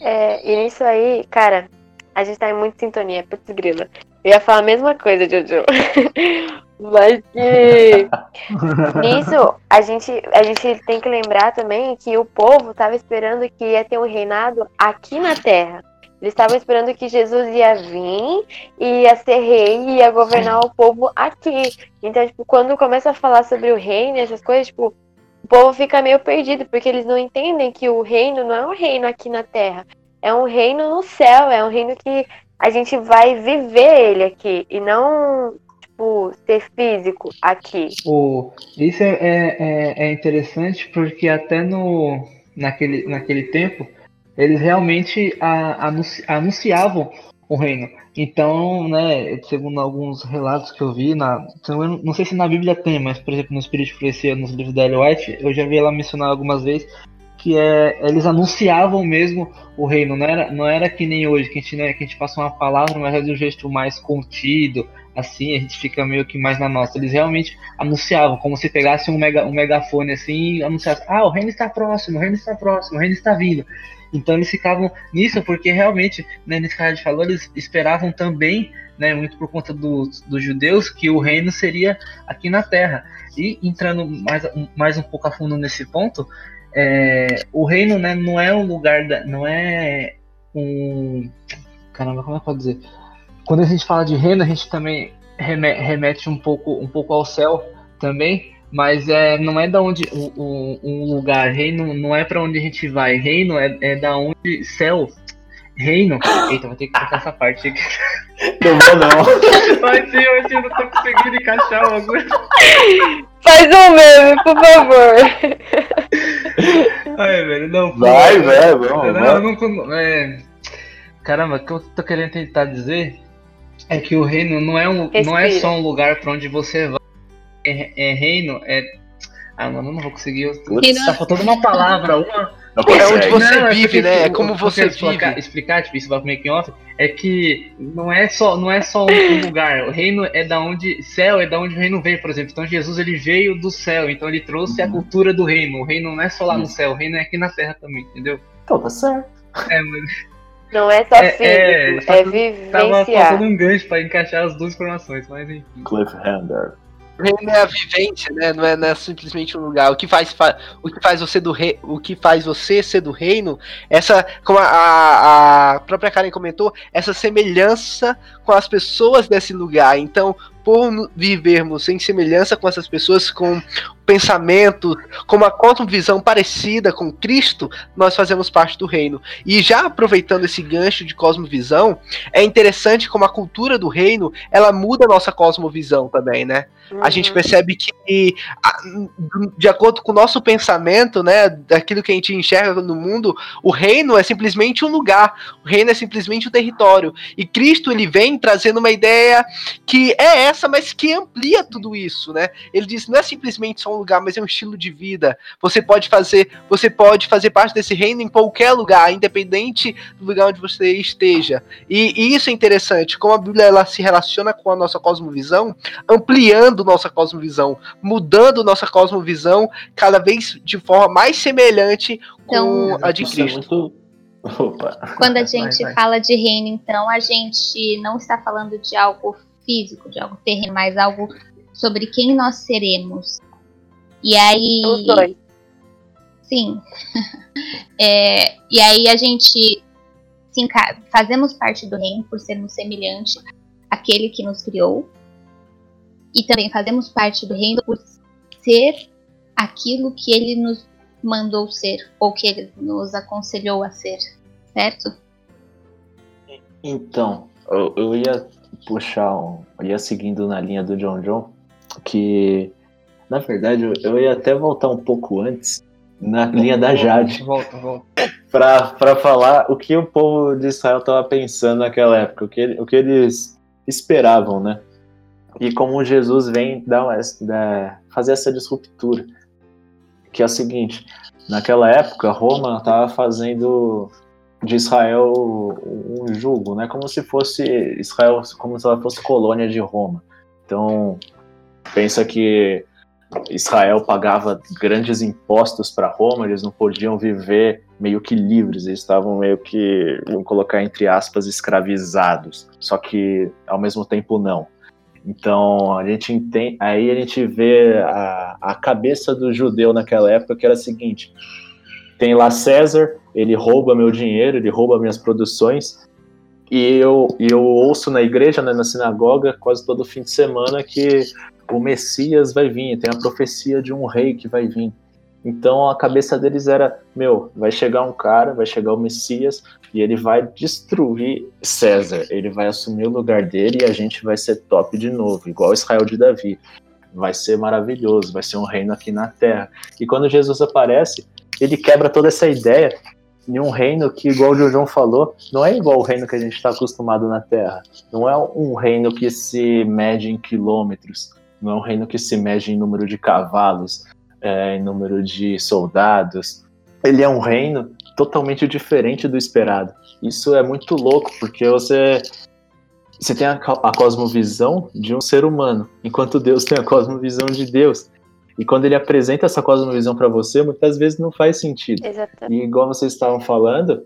É, e nisso aí, cara, a gente tá em muita sintonia, putz grila. Eu ia falar a mesma coisa, Jojo. *laughs* Mas que *laughs* nisso a gente, a gente tem que lembrar também que o povo estava esperando que ia ter um reinado aqui na terra. Eles estavam esperando que Jesus ia vir, ia ser rei e ia governar o povo aqui. Então, tipo, quando começa a falar sobre o reino e essas coisas, tipo, o povo fica meio perdido, porque eles não entendem que o reino não é um reino aqui na terra. É um reino no céu, é um reino que a gente vai viver ele aqui e não tipo ser físico aqui. O, isso é, é, é, é interessante porque até no naquele, naquele tempo eles realmente a, anunci, anunciavam o reino. Então, né, segundo alguns relatos que eu vi, na, não sei se na Bíblia tem, mas por exemplo no Espírito de nos livros da Ellen White, eu já vi ela mencionar algumas vezes que é, eles anunciavam mesmo o reino, não era, não era que nem hoje, que a gente, né, que a gente passa uma palavra, mas é de um gesto mais contido, assim, a gente fica meio que mais na nossa. Eles realmente anunciavam, como se pegasse um, mega, um megafone assim e anunciasse, ah, o reino está próximo, o reino está próximo, o reino está vindo. Então eles ficavam nisso porque realmente, né, nesse a gente falou, eles esperavam também, né, muito por conta dos, judeus, que o reino seria aqui na terra. E entrando mais, mais um pouco a fundo nesse ponto, é, o reino né, não é um lugar, da, não é um. Caramba, como é que eu posso dizer? Quando a gente fala de reino, a gente também remete um, pouco, um pouco ao céu também, mas é, não é da onde um, um lugar, reino não é para onde a gente vai, reino é, é da onde céu, reino. Eita, vou ter que cortar essa parte aqui. *laughs* Não vou não. Mas sim, hoje eu não tô conseguindo encaixar o bagulho. Faz um meme, por favor. Ai, velho, não. Vai, velho, vamos. Não, não, não, é... Caramba, o que eu tô querendo tentar dizer é que o reino não é, um, não é só um lugar para onde você vai. É, é, reino, é. Ah, mano, eu não vou conseguir. Tá faltando uma palavra, uma. É onde você não, é vive, é né? É como você vive. Explicar, explicar, tipo, isso vai pro making off, é que não é só, não é só um *coughs* lugar. O reino é da onde. Céu é da onde o reino veio, por exemplo. Então Jesus ele veio do céu, então ele trouxe uhum. a cultura do reino. O reino não é só lá no céu, o reino é aqui na terra também, entendeu? Então tá certo. É, mas. *laughs* Não é só é, físico, é, é vivenciar. Tava faltando um gancho pra encaixar as duas informações, mas enfim. Cliffhanger. Reino é a vivência, né? Não é, não é, simplesmente um lugar. O que faz, o que faz você do rei, o que faz você ser do reino, essa, como a, a própria Karen comentou, essa semelhança com as pessoas desse lugar. Então, por vivermos em semelhança com essas pessoas, com pensamento, com uma cosmovisão parecida com Cristo, nós fazemos parte do reino. E já aproveitando esse gancho de cosmovisão, é interessante como a cultura do reino, ela muda a nossa cosmovisão também, né? Uhum. A gente percebe que de acordo com o nosso pensamento, né, daquilo que a gente enxerga no mundo, o reino é simplesmente um lugar, o reino é simplesmente um território. E Cristo ele vem trazendo uma ideia que é essa essa, mas que amplia tudo isso, né? Ele diz, não é simplesmente só um lugar, mas é um estilo de vida. Você pode fazer, você pode fazer parte desse reino em qualquer lugar, independente do lugar onde você esteja. E, e isso é interessante, como a Bíblia ela se relaciona com a nossa cosmovisão, ampliando nossa cosmovisão, mudando nossa cosmovisão cada vez de forma mais semelhante com então, a de Cristo. Opa. Quando a *laughs* gente vai, vai. fala de reino, então, a gente não está falando de algo físico, de algo terreno, mas algo sobre quem nós seremos. E aí. Os dois. Sim. *laughs* é, e aí a gente sim, fazemos parte do reino por sermos semelhantes àquele que nos criou. E também fazemos parte do reino por ser aquilo que ele nos mandou ser, ou que ele nos aconselhou a ser, certo? Então, eu, eu ia puxar, um, ia seguindo na linha do John John, que na verdade eu ia até voltar um pouco antes, na linha da Jade. Volta, volta. *laughs* Para falar o que o povo de Israel estava pensando naquela época, o que, o que eles esperavam, né? E como Jesus vem dar, dar, fazer essa disruptura. Que é o seguinte: naquela época, Roma estava fazendo de Israel um jugo, né? Como se fosse Israel, como se ela fosse colônia de Roma. Então, pensa que Israel pagava grandes impostos para Roma, eles não podiam viver meio que livres, eles estavam meio que, vamos colocar entre aspas, escravizados. Só que ao mesmo tempo não. Então a gente entende, aí a gente vê a, a cabeça do judeu naquela época que era a seguinte: tem lá César, ele rouba meu dinheiro, ele rouba minhas produções. E eu, eu ouço na igreja, né, na sinagoga, quase todo fim de semana que o Messias vai vir, tem a profecia de um rei que vai vir. Então a cabeça deles era: meu, vai chegar um cara, vai chegar o Messias e ele vai destruir César, ele vai assumir o lugar dele e a gente vai ser top de novo, igual Israel de Davi. Vai ser maravilhoso, vai ser um reino aqui na terra. E quando Jesus aparece, ele quebra toda essa ideia de um reino que, igual o João falou, não é igual o reino que a gente está acostumado na Terra. Não é um reino que se mede em quilômetros, não é um reino que se mede em número de cavalos, é, em número de soldados. Ele é um reino totalmente diferente do esperado. Isso é muito louco, porque você você tem a, a cosmovisão de um ser humano, enquanto Deus tem a cosmovisão de Deus. E quando ele apresenta essa cosmovisão para você, muitas vezes não faz sentido. Exatamente. E igual vocês estavam falando,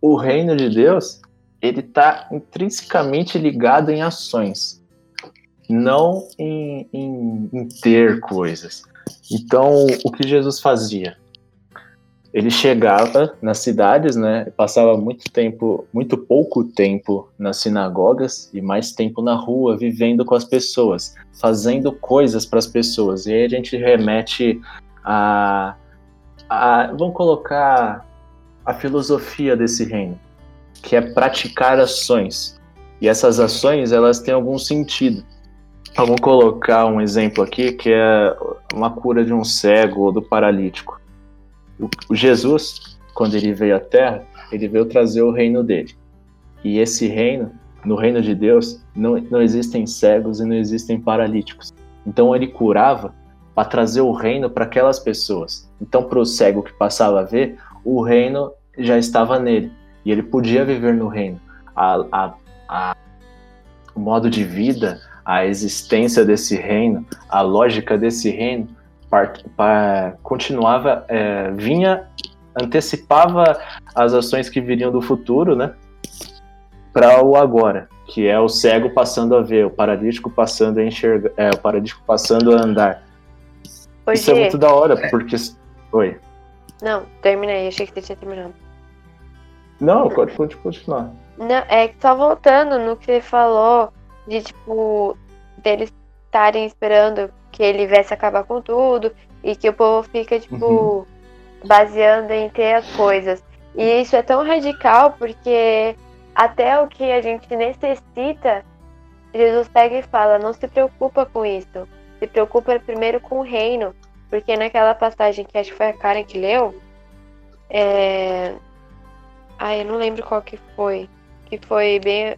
o reino de Deus, ele está intrinsecamente ligado em ações, não em, em, em ter coisas. Então, o que Jesus fazia? ele chegava nas cidades, né? Passava muito tempo, muito pouco tempo nas sinagogas e mais tempo na rua, vivendo com as pessoas, fazendo coisas para as pessoas. E aí a gente remete a, a, vamos colocar a filosofia desse reino, que é praticar ações. E essas ações, elas têm algum sentido. Vamos colocar um exemplo aqui, que é uma cura de um cego ou do paralítico o Jesus, quando ele veio à Terra, ele veio trazer o reino dele. E esse reino, no reino de Deus, não, não existem cegos e não existem paralíticos. Então ele curava para trazer o reino para aquelas pessoas. Então, para o cego que passava a ver, o reino já estava nele e ele podia viver no reino. A, a, a, o modo de vida, a existência desse reino, a lógica desse reino part, part, continuava, é, vinha, antecipava as ações que viriam do futuro, né? Para o agora, que é o cego passando a ver, o paralítico passando a enxergar, é, o paralítico passando a andar. Isso é muito da hora, porque. Oi. Não, terminei, achei que você tinha terminado. Não, pode, pode continuar. Não, é que só voltando no que você falou de tipo deles estarem esperando que ele viesse acabar com tudo e que o povo fica tipo uhum. baseando em ter as coisas. E isso é tão radical porque até o que a gente necessita, Jesus pega e fala, não se preocupa com isso. Se preocupa primeiro com o reino. Porque naquela passagem que acho que foi a Karen que leu, é... Ai, eu não lembro qual que foi. Que foi bem.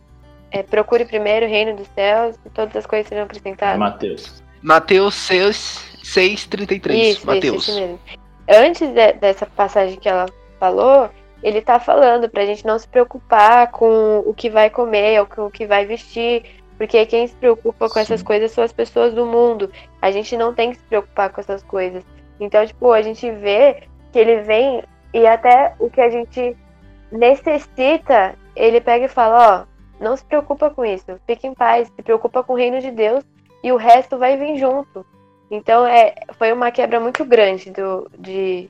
É, procure primeiro o reino dos céus e todas as coisas serão acrescentadas. Mateus. Mateus 6, 6 33. Isso, Mateus. Isso, isso mesmo. Antes de, dessa passagem que ela falou, ele tá falando pra gente não se preocupar com o que vai comer ou com o que vai vestir, porque quem se preocupa com Sim. essas coisas são as pessoas do mundo. A gente não tem que se preocupar com essas coisas. Então, tipo, a gente vê que ele vem e até o que a gente necessita, ele pega e fala, ó, não se preocupa com isso, fique em paz, se preocupa com o reino de Deus e o resto vai vir junto. Então é, foi uma quebra muito grande do, de,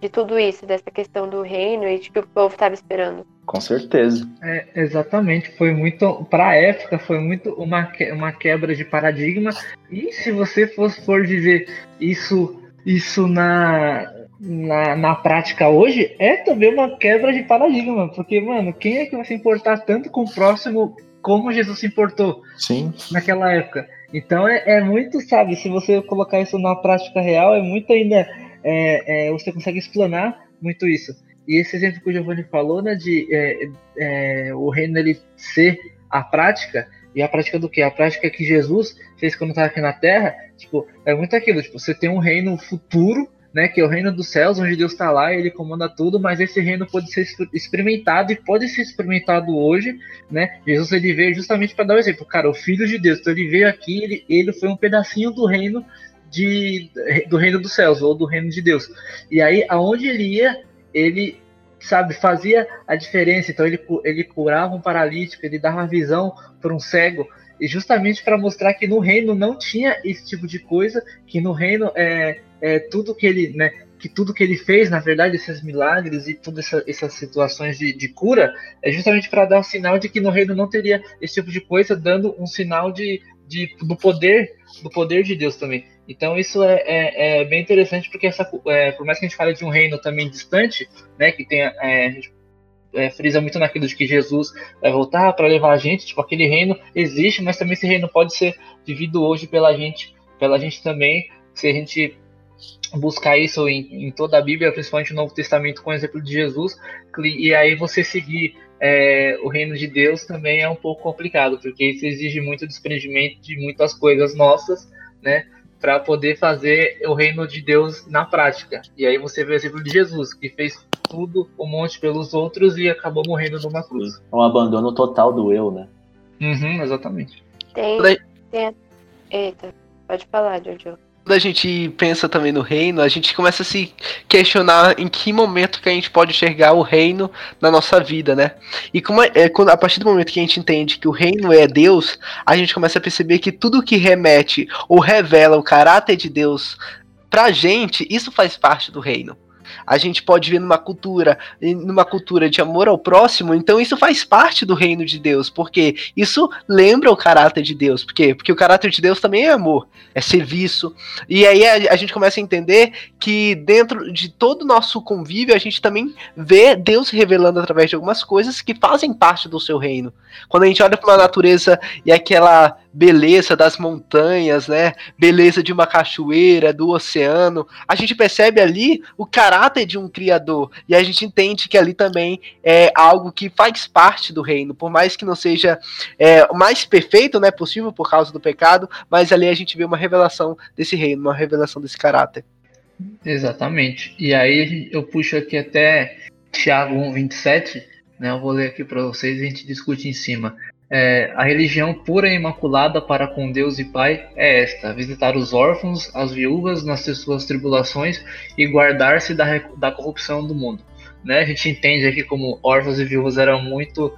de tudo isso, dessa questão do reino e de que o povo estava esperando. Com certeza. É, exatamente, foi muito, para a época, foi muito uma, uma quebra de paradigma. E se você fosse for viver isso, isso na, na, na prática hoje, é também uma quebra de paradigma. Porque, mano, quem é que vai se importar tanto com o próximo como Jesus se importou Sim. naquela época? Então é, é muito, sabe, se você colocar isso na prática real, é muito ainda é, é, você consegue explanar muito isso. E esse exemplo que o Giovanni falou, né, de é, é, o reino ele ser a prática, e a prática do que? A prática que Jesus fez quando estava aqui na Terra, tipo, é muito aquilo, tipo, você tem um reino futuro, né, que é o reino dos céus, onde Deus está lá, ele comanda tudo, mas esse reino pode ser experimentado e pode ser experimentado hoje, né? Jesus ele veio justamente para dar o um exemplo, cara, o filho de Deus, então ele veio aqui, ele, ele foi um pedacinho do reino de, do reino dos céus ou do reino de Deus. E aí, aonde ele ia, ele sabe fazia a diferença. Então ele, ele curava um paralítico, ele dava visão para um cego e justamente para mostrar que no reino não tinha esse tipo de coisa, que no reino é, é tudo que ele, né, que tudo que ele fez, na verdade, esses milagres e todas essa, essas situações de, de, cura, é justamente para dar um sinal de que no reino não teria esse tipo de coisa, dando um sinal de, de do poder do poder de Deus também. Então isso é, é, é bem interessante porque essa, é, por mais que a gente fale de um reino também distante, né, que tem é, a gente é, frisa muito naquilo de que Jesus vai voltar para levar a gente, tipo aquele reino existe, mas também esse reino pode ser vivido hoje pela gente, pela gente também, se a gente buscar isso em, em toda a Bíblia, principalmente no Novo Testamento, com o exemplo de Jesus, e aí você seguir é, o reino de Deus também é um pouco complicado, porque isso exige muito desprendimento de muitas coisas nossas, né? para poder fazer o reino de Deus na prática. E aí você vê o exemplo de Jesus, que fez tudo um monte pelos outros e acabou morrendo numa cruz. Um abandono total do eu, né? Uhum, exatamente. Tem, tem... Eita, pode falar, Jojo quando a gente pensa também no reino, a gente começa a se questionar em que momento que a gente pode enxergar o reino na nossa vida, né? E como é, é, quando, a partir do momento que a gente entende que o reino é Deus, a gente começa a perceber que tudo que remete ou revela o caráter de Deus pra gente, isso faz parte do reino a gente pode ver numa cultura, numa cultura de amor ao próximo, então isso faz parte do reino de Deus, porque isso lembra o caráter de Deus, por quê? Porque o caráter de Deus também é amor, é serviço, e aí a, a gente começa a entender que dentro de todo o nosso convívio, a gente também vê Deus revelando através de algumas coisas que fazem parte do seu reino. Quando a gente olha para uma natureza e aquela beleza das montanhas, né? Beleza de uma cachoeira, do oceano. A gente percebe ali o caráter de um criador e a gente entende que ali também é algo que faz parte do reino, por mais que não seja é, o mais perfeito, né, possível por causa do pecado, mas ali a gente vê uma revelação desse reino, uma revelação desse caráter. Exatamente. E aí eu puxo aqui até Tiago 1:27, né? Eu vou ler aqui para vocês e a gente discute em cima. É, a religião pura e imaculada para com Deus e Pai é esta: visitar os órfãos, as viúvas nas suas tribulações e guardar-se da, da corrupção do mundo. Né? A gente entende aqui como órfãos e viúvas eram muito.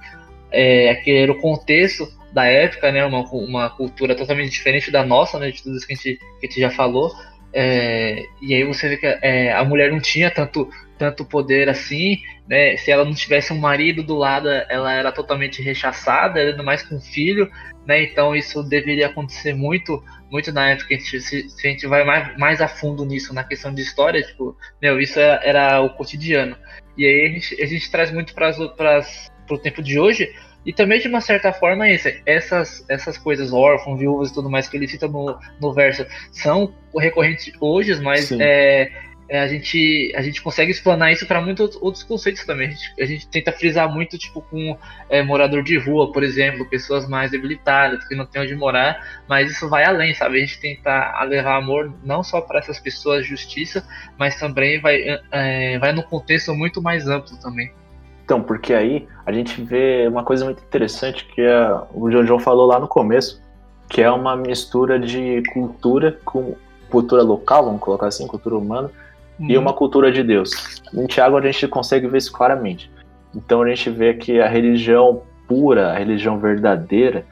É, aquele era o contexto da época, né? Uma, uma cultura totalmente diferente da nossa, né? De tudo isso que a gente, que a gente já falou. É, e aí você vê que é, a mulher não tinha tanto, tanto poder assim, né? Se ela não tivesse um marido do lado, ela era totalmente rechaçada, ainda mais com um filho, né? Então isso deveria acontecer muito, muito na época. A gente, se, se, a gente vai mais, mais a fundo nisso, na questão de história, tipo, meu, isso era, era o cotidiano. E aí a gente, a gente traz muito para o tempo de hoje, e também, de uma certa forma, esse, essas, essas coisas, órfãos, viúvas e tudo mais que ele cita no, no verso, são recorrentes hoje, mas é, é, a, gente, a gente consegue explanar isso para muitos outros conceitos também. A gente, a gente tenta frisar muito, tipo, com é, morador de rua, por exemplo, pessoas mais debilitadas, que não têm onde morar, mas isso vai além, sabe? A gente tenta levar amor não só para essas pessoas, justiça, mas também vai, é, vai no contexto muito mais amplo também. Então, porque aí a gente vê uma coisa muito interessante que é, o Jojo falou lá no começo, que é uma mistura de cultura com cultura local, vamos colocar assim, cultura humana, uhum. e uma cultura de Deus. Em Tiago a gente consegue ver isso claramente. Então a gente vê que a religião pura, a religião verdadeira,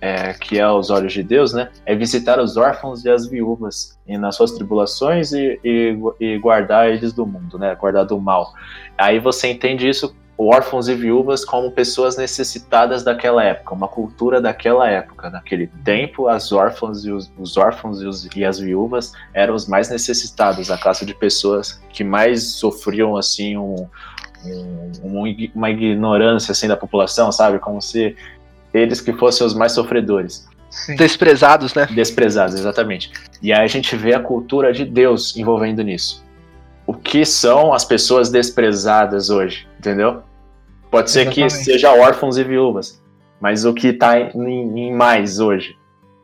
é, que é aos olhos de Deus, né, é visitar os órfãos e as viúvas e nas suas tribulações e, e, e guardar eles do mundo, né, guardar do mal. Aí você entende isso órfãos e viúvas como pessoas necessitadas daquela época, uma cultura daquela época. Naquele tempo, as órfãs e os, os órfãos e, os, e, as viúvas eram os mais necessitados, a classe de pessoas que mais sofriam assim um, um, uma ignorância assim da população, sabe, como se eles que fossem os mais sofredores. Sim. Desprezados, né? Desprezados, exatamente. E aí a gente vê a cultura de Deus envolvendo nisso. O que são as pessoas desprezadas hoje, entendeu? Pode ser Exatamente. que seja órfãos e viúvas, mas o que está em, em, mais hoje?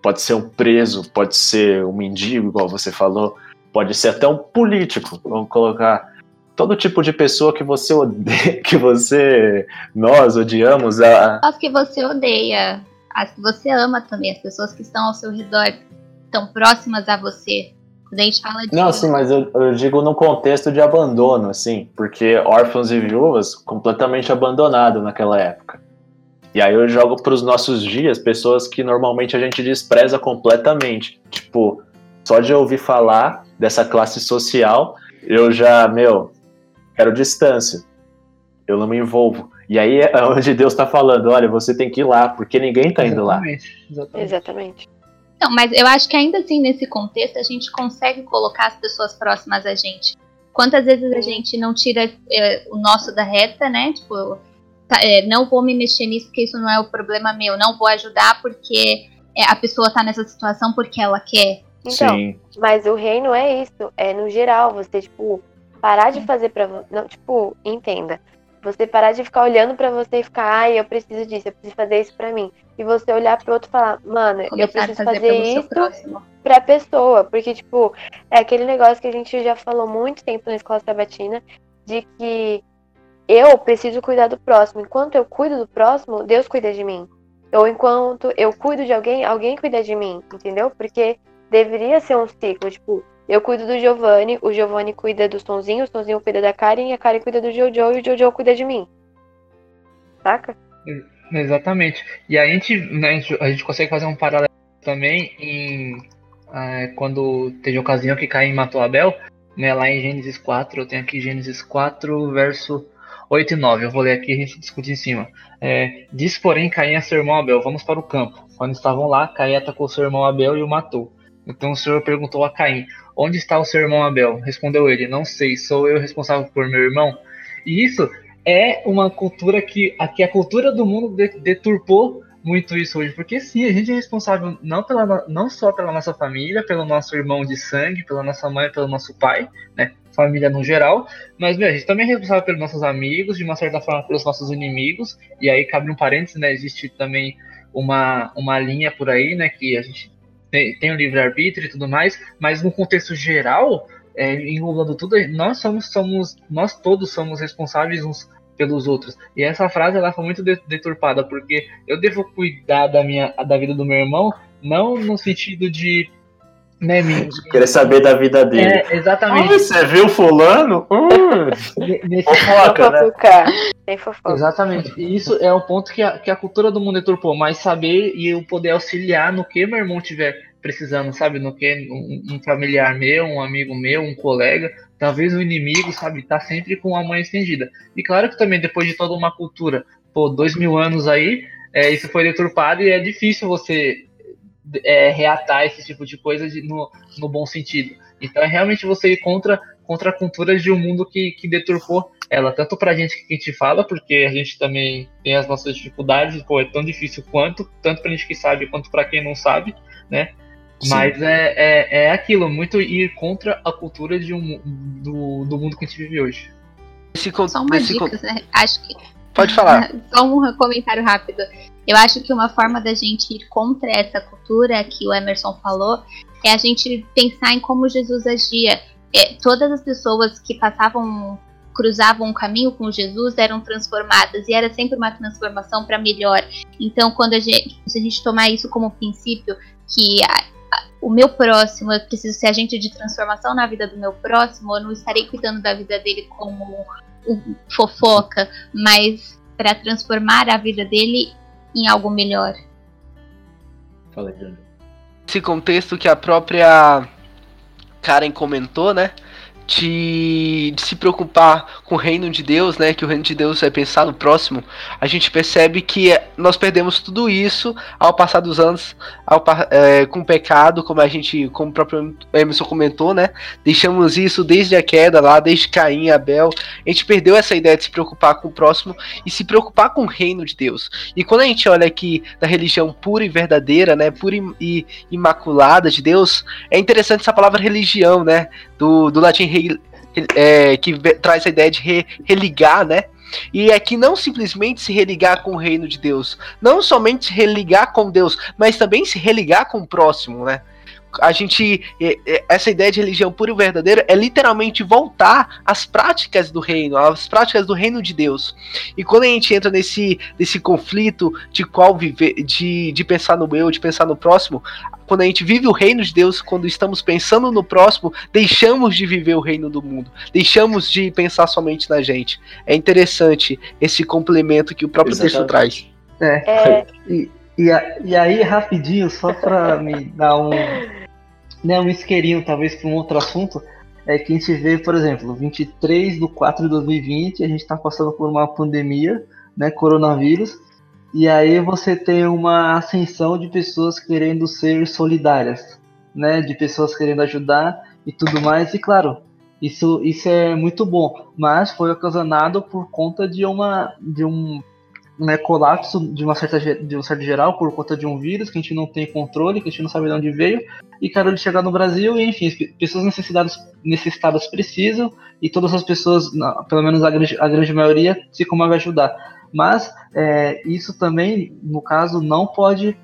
Pode ser um preso, pode ser um mendigo, igual você falou, pode ser até um político. Vamos colocar todo tipo de pessoa que você odeia, *laughs* que você, nós odiamos. A... As que você odeia, as que você ama também, as pessoas que estão ao seu redor, estão próximas a você. Gente fala de. Não, sim, mas eu, eu, digo no contexto de abandono, assim, porque órfãos e viúvas completamente abandonado naquela época. E aí eu jogo para os nossos dias pessoas que normalmente a gente despreza completamente. Tipo, só de ouvir falar dessa classe social, eu já, meu, quero distância. Eu não me envolvo. E aí é *laughs* onde Deus está falando: olha, você tem que ir lá, porque ninguém está indo lá. Exatamente. Exatamente. Não, mas eu acho que ainda assim, nesse contexto, a gente consegue colocar as pessoas próximas a gente. Quantas vezes a gente não tira é, o nosso da reta, né? Tipo, tá, é, não vou me mexer nisso porque isso não é o problema meu. Não vou ajudar porque é, a pessoa tá nessa situação porque ela quer. Então, Sim. mas o reino é isso. É no geral, você, tipo, parar de fazer pra. Não, tipo, entenda. Você parar de ficar olhando para você e ficar, ai, eu preciso disso, eu preciso fazer isso para mim. E você olhar pro outro e falar, mano, Começar eu preciso fazer, fazer isso pra pessoa. Porque, tipo, é aquele negócio que a gente já falou muito tempo na escola sabatina, de que eu preciso cuidar do próximo. Enquanto eu cuido do próximo, Deus cuida de mim. Ou enquanto eu cuido de alguém, alguém cuida de mim, entendeu? Porque deveria ser um ciclo, tipo, eu cuido do Giovanni, o Giovanni cuida do Sonzinho, o Sonzinho cuida da Karen, e a Karen cuida do Jojo e o Jojo cuida de mim. Saca? Exatamente. E a gente, né, a gente, a consegue fazer um paralelo também em é, quando teve ocasião que Caim matou Abel, né, lá em Gênesis 4, eu tenho aqui Gênesis 4, verso 8 e 9. Eu vou ler aqui e a gente discute em cima. É, Diz, porém, Caim a seu irmão Abel: Vamos para o campo. Quando estavam lá, Caim atacou seu irmão Abel e o matou. Então o Senhor perguntou a Caim: Onde está o seu irmão Abel? Respondeu ele: Não sei, sou eu responsável por meu irmão. E isso é uma cultura que, que a cultura do mundo deturpou muito isso hoje, porque sim, a gente é responsável não, pela, não só pela nossa família, pelo nosso irmão de sangue, pela nossa mãe, pelo nosso pai, né? Família no geral, mas meu, a gente também é responsável pelos nossos amigos, de uma certa forma pelos nossos inimigos, e aí cabe um parênteses, né? Existe também uma, uma linha por aí, né? Que a gente tem, tem o livre-arbítrio e tudo mais, mas no contexto geral, é, englobando tudo, nós somos, somos, nós todos somos responsáveis uns pelos outros. E essa frase ela foi muito deturpada, porque eu devo cuidar da minha da vida do meu irmão, não no sentido de né, me... Querer saber da vida dele. É, exatamente. Ah, você viu fulano? Uh, Nesse... fofoca, né? Tem fofoca. Exatamente. E isso é um ponto que a, que a cultura do mundo deturpou, mas saber e eu poder auxiliar no que meu irmão tiver precisando, sabe? No que um, um familiar meu, um amigo meu, um colega, talvez o inimigo, sabe, tá sempre com a mão estendida. E claro que também depois de toda uma cultura, pô, dois mil anos aí, é, isso foi deturpado e é difícil você é, reatar esse tipo de coisa de, no, no bom sentido. Então é realmente você ir contra, contra a cultura de um mundo que, que deturpou ela, tanto pra gente que a gente fala, porque a gente também tem as nossas dificuldades, pô, é tão difícil quanto, tanto pra gente que sabe quanto para quem não sabe, né? Mas é, é, é aquilo, muito ir contra a cultura de um, do, do mundo que a gente vive hoje. Só uma dica, né? Acho que. Pode falar. *laughs* Só um comentário rápido. Eu acho que uma forma da gente ir contra essa cultura que o Emerson falou é a gente pensar em como Jesus agia. É, todas as pessoas que passavam, cruzavam o caminho com Jesus eram transformadas e era sempre uma transformação para melhor. Então, quando a gente, se a gente tomar isso como princípio, que o meu próximo, eu preciso ser agente de transformação na vida do meu próximo, eu não estarei cuidando da vida dele como um fofoca, mas para transformar a vida dele em algo melhor. Fala aí, Esse contexto que a própria Karen comentou, né? De, de, se preocupar com o reino de Deus, né? Que o reino de Deus é pensar no próximo, a gente percebe que nós perdemos tudo isso ao passar dos anos ao, é, com o pecado, como a gente, como o próprio Emerson comentou, né? Deixamos isso desde a queda lá, desde Caim Abel. A gente perdeu essa ideia de se preocupar com o próximo e se preocupar com o reino de Deus. E quando a gente olha aqui da religião pura e verdadeira, né? Pura e, e imaculada de Deus, é interessante essa palavra religião, né? Do, do latim re, é, que traz a ideia de re, religar, né? E é que não simplesmente se religar com o reino de Deus, não somente se religar com Deus, mas também se religar com o próximo, né? A gente essa ideia de religião pura e verdadeira é literalmente voltar às práticas do reino, às práticas do reino de Deus. E quando a gente entra nesse, nesse conflito de qual viver, de, de pensar no eu, de pensar no próximo, quando a gente vive o reino de Deus, quando estamos pensando no próximo, deixamos de viver o reino do mundo, deixamos de pensar somente na gente. É interessante esse complemento que o próprio Exatamente. texto traz. É. é. E, e, e, aí, rapidinho, só para me dar um, né, um isqueirinho, talvez, para um outro assunto, é que a gente vê, por exemplo, 23 de 4 de 2020, a gente está passando por uma pandemia, né, coronavírus, e aí você tem uma ascensão de pessoas querendo ser solidárias, né? De pessoas querendo ajudar e tudo mais. E claro, isso, isso é muito bom, mas foi ocasionado por conta de uma de um né, colapso de uma certa de um certo geral por conta de um vírus que a gente não tem controle, que a gente não sabe de onde veio e cara de chegar no Brasil e enfim, pessoas necessitadas necessitadas precisam e todas as pessoas, pelo menos a grande, a grande maioria, se como vai ajudar. Mas é, isso também, no caso, não pode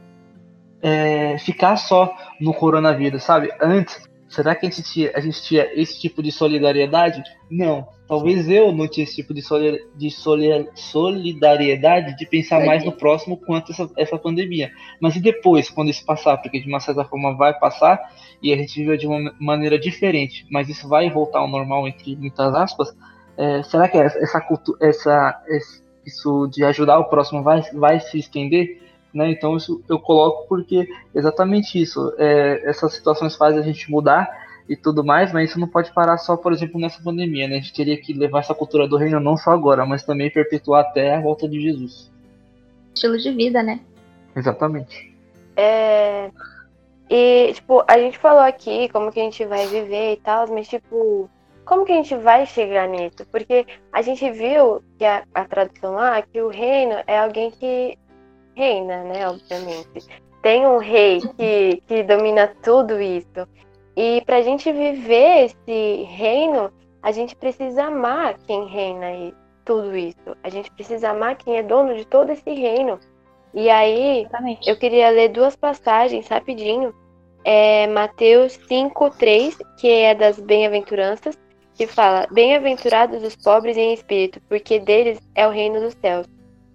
é, ficar só no coronavírus, sabe? Antes, será que a gente, tinha, a gente tinha esse tipo de solidariedade? Não. Talvez eu não tinha esse tipo de, de solidariedade de pensar mais no próximo quanto essa, essa pandemia. Mas e depois, quando isso passar? Porque de uma certa forma vai passar e a gente vive de uma maneira diferente, mas isso vai voltar ao normal, entre muitas aspas. É, será que essa, essa, essa, isso de ajudar o próximo vai, vai se estender, né? Então isso eu coloco porque exatamente isso, é, essas situações fazem a gente mudar e tudo mais, mas isso não pode parar só, por exemplo, nessa pandemia, né? A gente teria que levar essa cultura do reino não só agora, mas também perpetuar até a volta de Jesus. Estilo de vida, né? Exatamente. É... E, tipo, a gente falou aqui como que a gente vai viver e tal, mas, tipo, como que a gente vai chegar nisso? Porque a gente viu que a, a tradução lá, que o reino é alguém que reina, né? Obviamente. Tem um rei que, que domina tudo isso. E para a gente viver esse reino, a gente precisa amar quem reina e tudo isso. A gente precisa amar quem é dono de todo esse reino. E aí, Exatamente. eu queria ler duas passagens rapidinho. É Mateus 5, 3, que é das bem-aventuranças, que fala: Bem-aventurados os pobres em espírito, porque deles é o reino dos céus.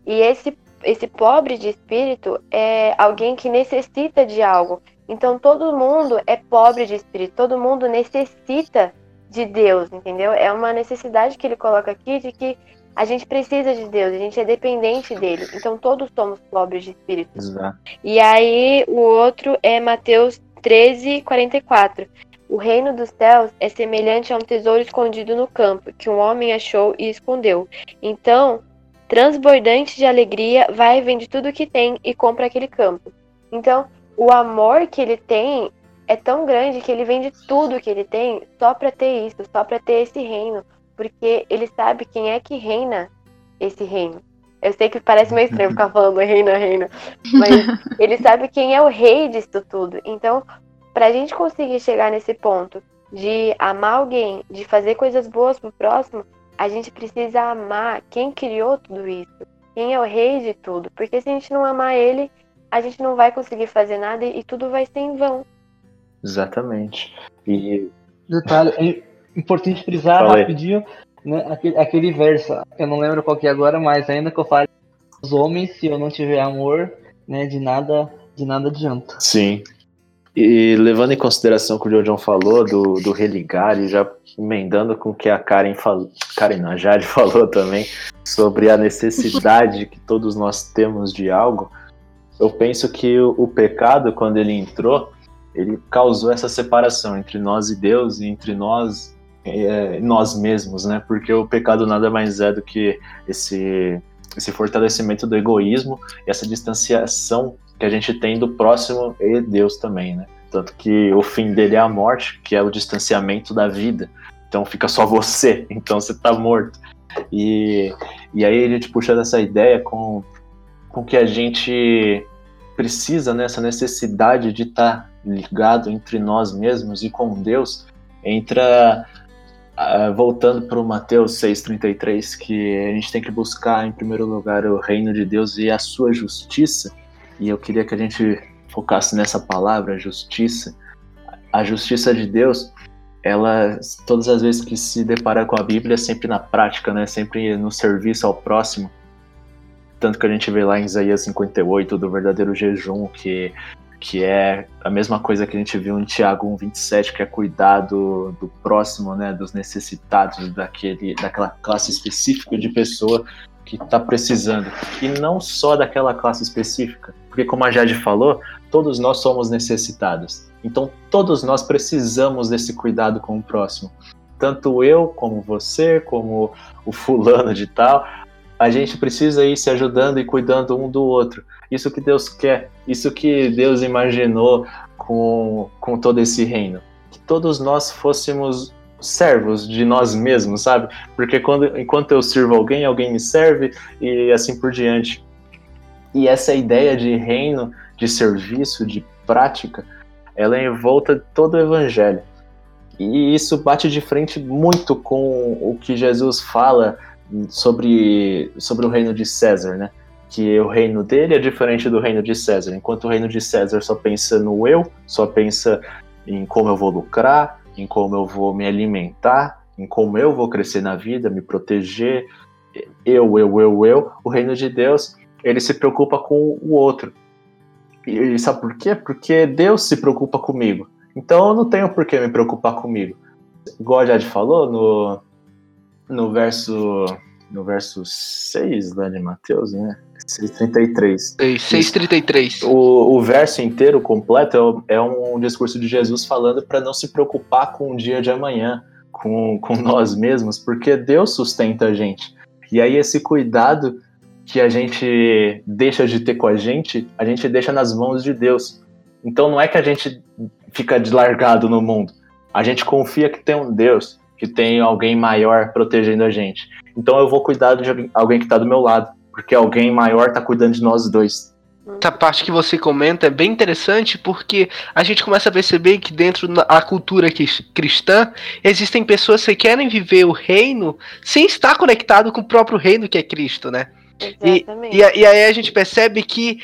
E esse, esse pobre de espírito é alguém que necessita de algo. Então todo mundo é pobre de espírito, todo mundo necessita de Deus, entendeu? É uma necessidade que ele coloca aqui de que a gente precisa de Deus, a gente é dependente dele. Então todos somos pobres de espírito. Exato. E aí o outro é Mateus 13, 44. O reino dos céus é semelhante a um tesouro escondido no campo, que um homem achou e escondeu. Então, transbordante de alegria, vai e vende tudo o que tem e compra aquele campo. Então, o amor que ele tem é tão grande que ele vende tudo que ele tem só para ter isso, só para ter esse reino, porque ele sabe quem é que reina esse reino. Eu sei que parece meio estranho ficar falando reina, reina, mas *laughs* ele sabe quem é o rei disso tudo. Então, para a gente conseguir chegar nesse ponto de amar alguém, de fazer coisas boas pro próximo, a gente precisa amar quem criou tudo isso, quem é o rei de tudo. Porque se a gente não amar ele, a gente não vai conseguir fazer nada e tudo vai ser em vão. Exatamente. E. Detalhe, é importante frisar Falei. rapidinho né, aquele, aquele verso, eu não lembro qual que é agora, mas ainda que eu fale os homens, se eu não tiver amor, né, de nada, de nada adianta. Sim. E levando em consideração o que o João falou do, do religar e já emendando com o que a Karen falou, Karen não, a Jade *laughs* falou também sobre a necessidade que todos nós temos de algo, eu penso que o, o pecado, quando ele entrou, ele causou essa separação entre nós e Deus e entre nós é, nós mesmos, né? Porque o pecado nada mais é do que esse esse fortalecimento do egoísmo e essa distanciação que a gente tem do próximo e Deus também, né? Tanto que o fim dele é a morte, que é o distanciamento da vida. Então fica só você, *laughs* então você tá morto. E, e aí a gente puxando essa ideia com, com que a gente precisa, né, essa necessidade de estar tá ligado entre nós mesmos e com Deus, entra uh, voltando para o Mateus 6,33, que a gente tem que buscar em primeiro lugar o reino de Deus e a sua justiça. E eu queria que a gente focasse nessa palavra, justiça. A justiça de Deus, ela, todas as vezes que se depara com a Bíblia, é sempre na prática, né? Sempre no serviço ao próximo. Tanto que a gente vê lá em Isaías 58 do verdadeiro jejum, que, que é a mesma coisa que a gente viu em Tiago 1,27, que é cuidar do, do próximo, né? Dos necessitados, daquele, daquela classe específica de pessoa que está precisando. E não só daquela classe específica. Porque, como a Jade falou, todos nós somos necessitados. Então, todos nós precisamos desse cuidado com o próximo. Tanto eu, como você, como o fulano de tal, a gente precisa ir se ajudando e cuidando um do outro. Isso que Deus quer, isso que Deus imaginou com, com todo esse reino. Que todos nós fôssemos servos de nós mesmos, sabe? Porque quando, enquanto eu sirvo alguém, alguém me serve e assim por diante. E essa ideia de reino, de serviço, de prática, ela é em volta de todo o evangelho. E isso bate de frente muito com o que Jesus fala sobre, sobre o reino de César, né? Que o reino dele é diferente do reino de César. Enquanto o reino de César só pensa no eu, só pensa em como eu vou lucrar, em como eu vou me alimentar, em como eu vou crescer na vida, me proteger, eu, eu, eu, eu. O reino de Deus, ele se preocupa com o outro. E sabe por quê? Porque Deus se preocupa comigo. Então eu não tenho por que me preocupar comigo. Igual a Jade falou no, no verso no verso 6 lá de Mateus, né? 6,33. 6,33. O, o verso inteiro, completo, é, é um discurso de Jesus falando para não se preocupar com o dia de amanhã, com, com nós mesmos, porque Deus sustenta a gente. E aí esse cuidado que a gente deixa de ter com a gente, a gente deixa nas mãos de Deus. Então não é que a gente fica largado no mundo. A gente confia que tem um Deus, que tem alguém maior protegendo a gente. Então eu vou cuidar de alguém que está do meu lado porque alguém maior está cuidando de nós dois. essa parte que você comenta é bem interessante porque a gente começa a perceber que dentro da cultura cristã existem pessoas que querem viver o reino sem estar conectado com o próprio reino que é Cristo, né? Exatamente. E, e, e aí a gente percebe que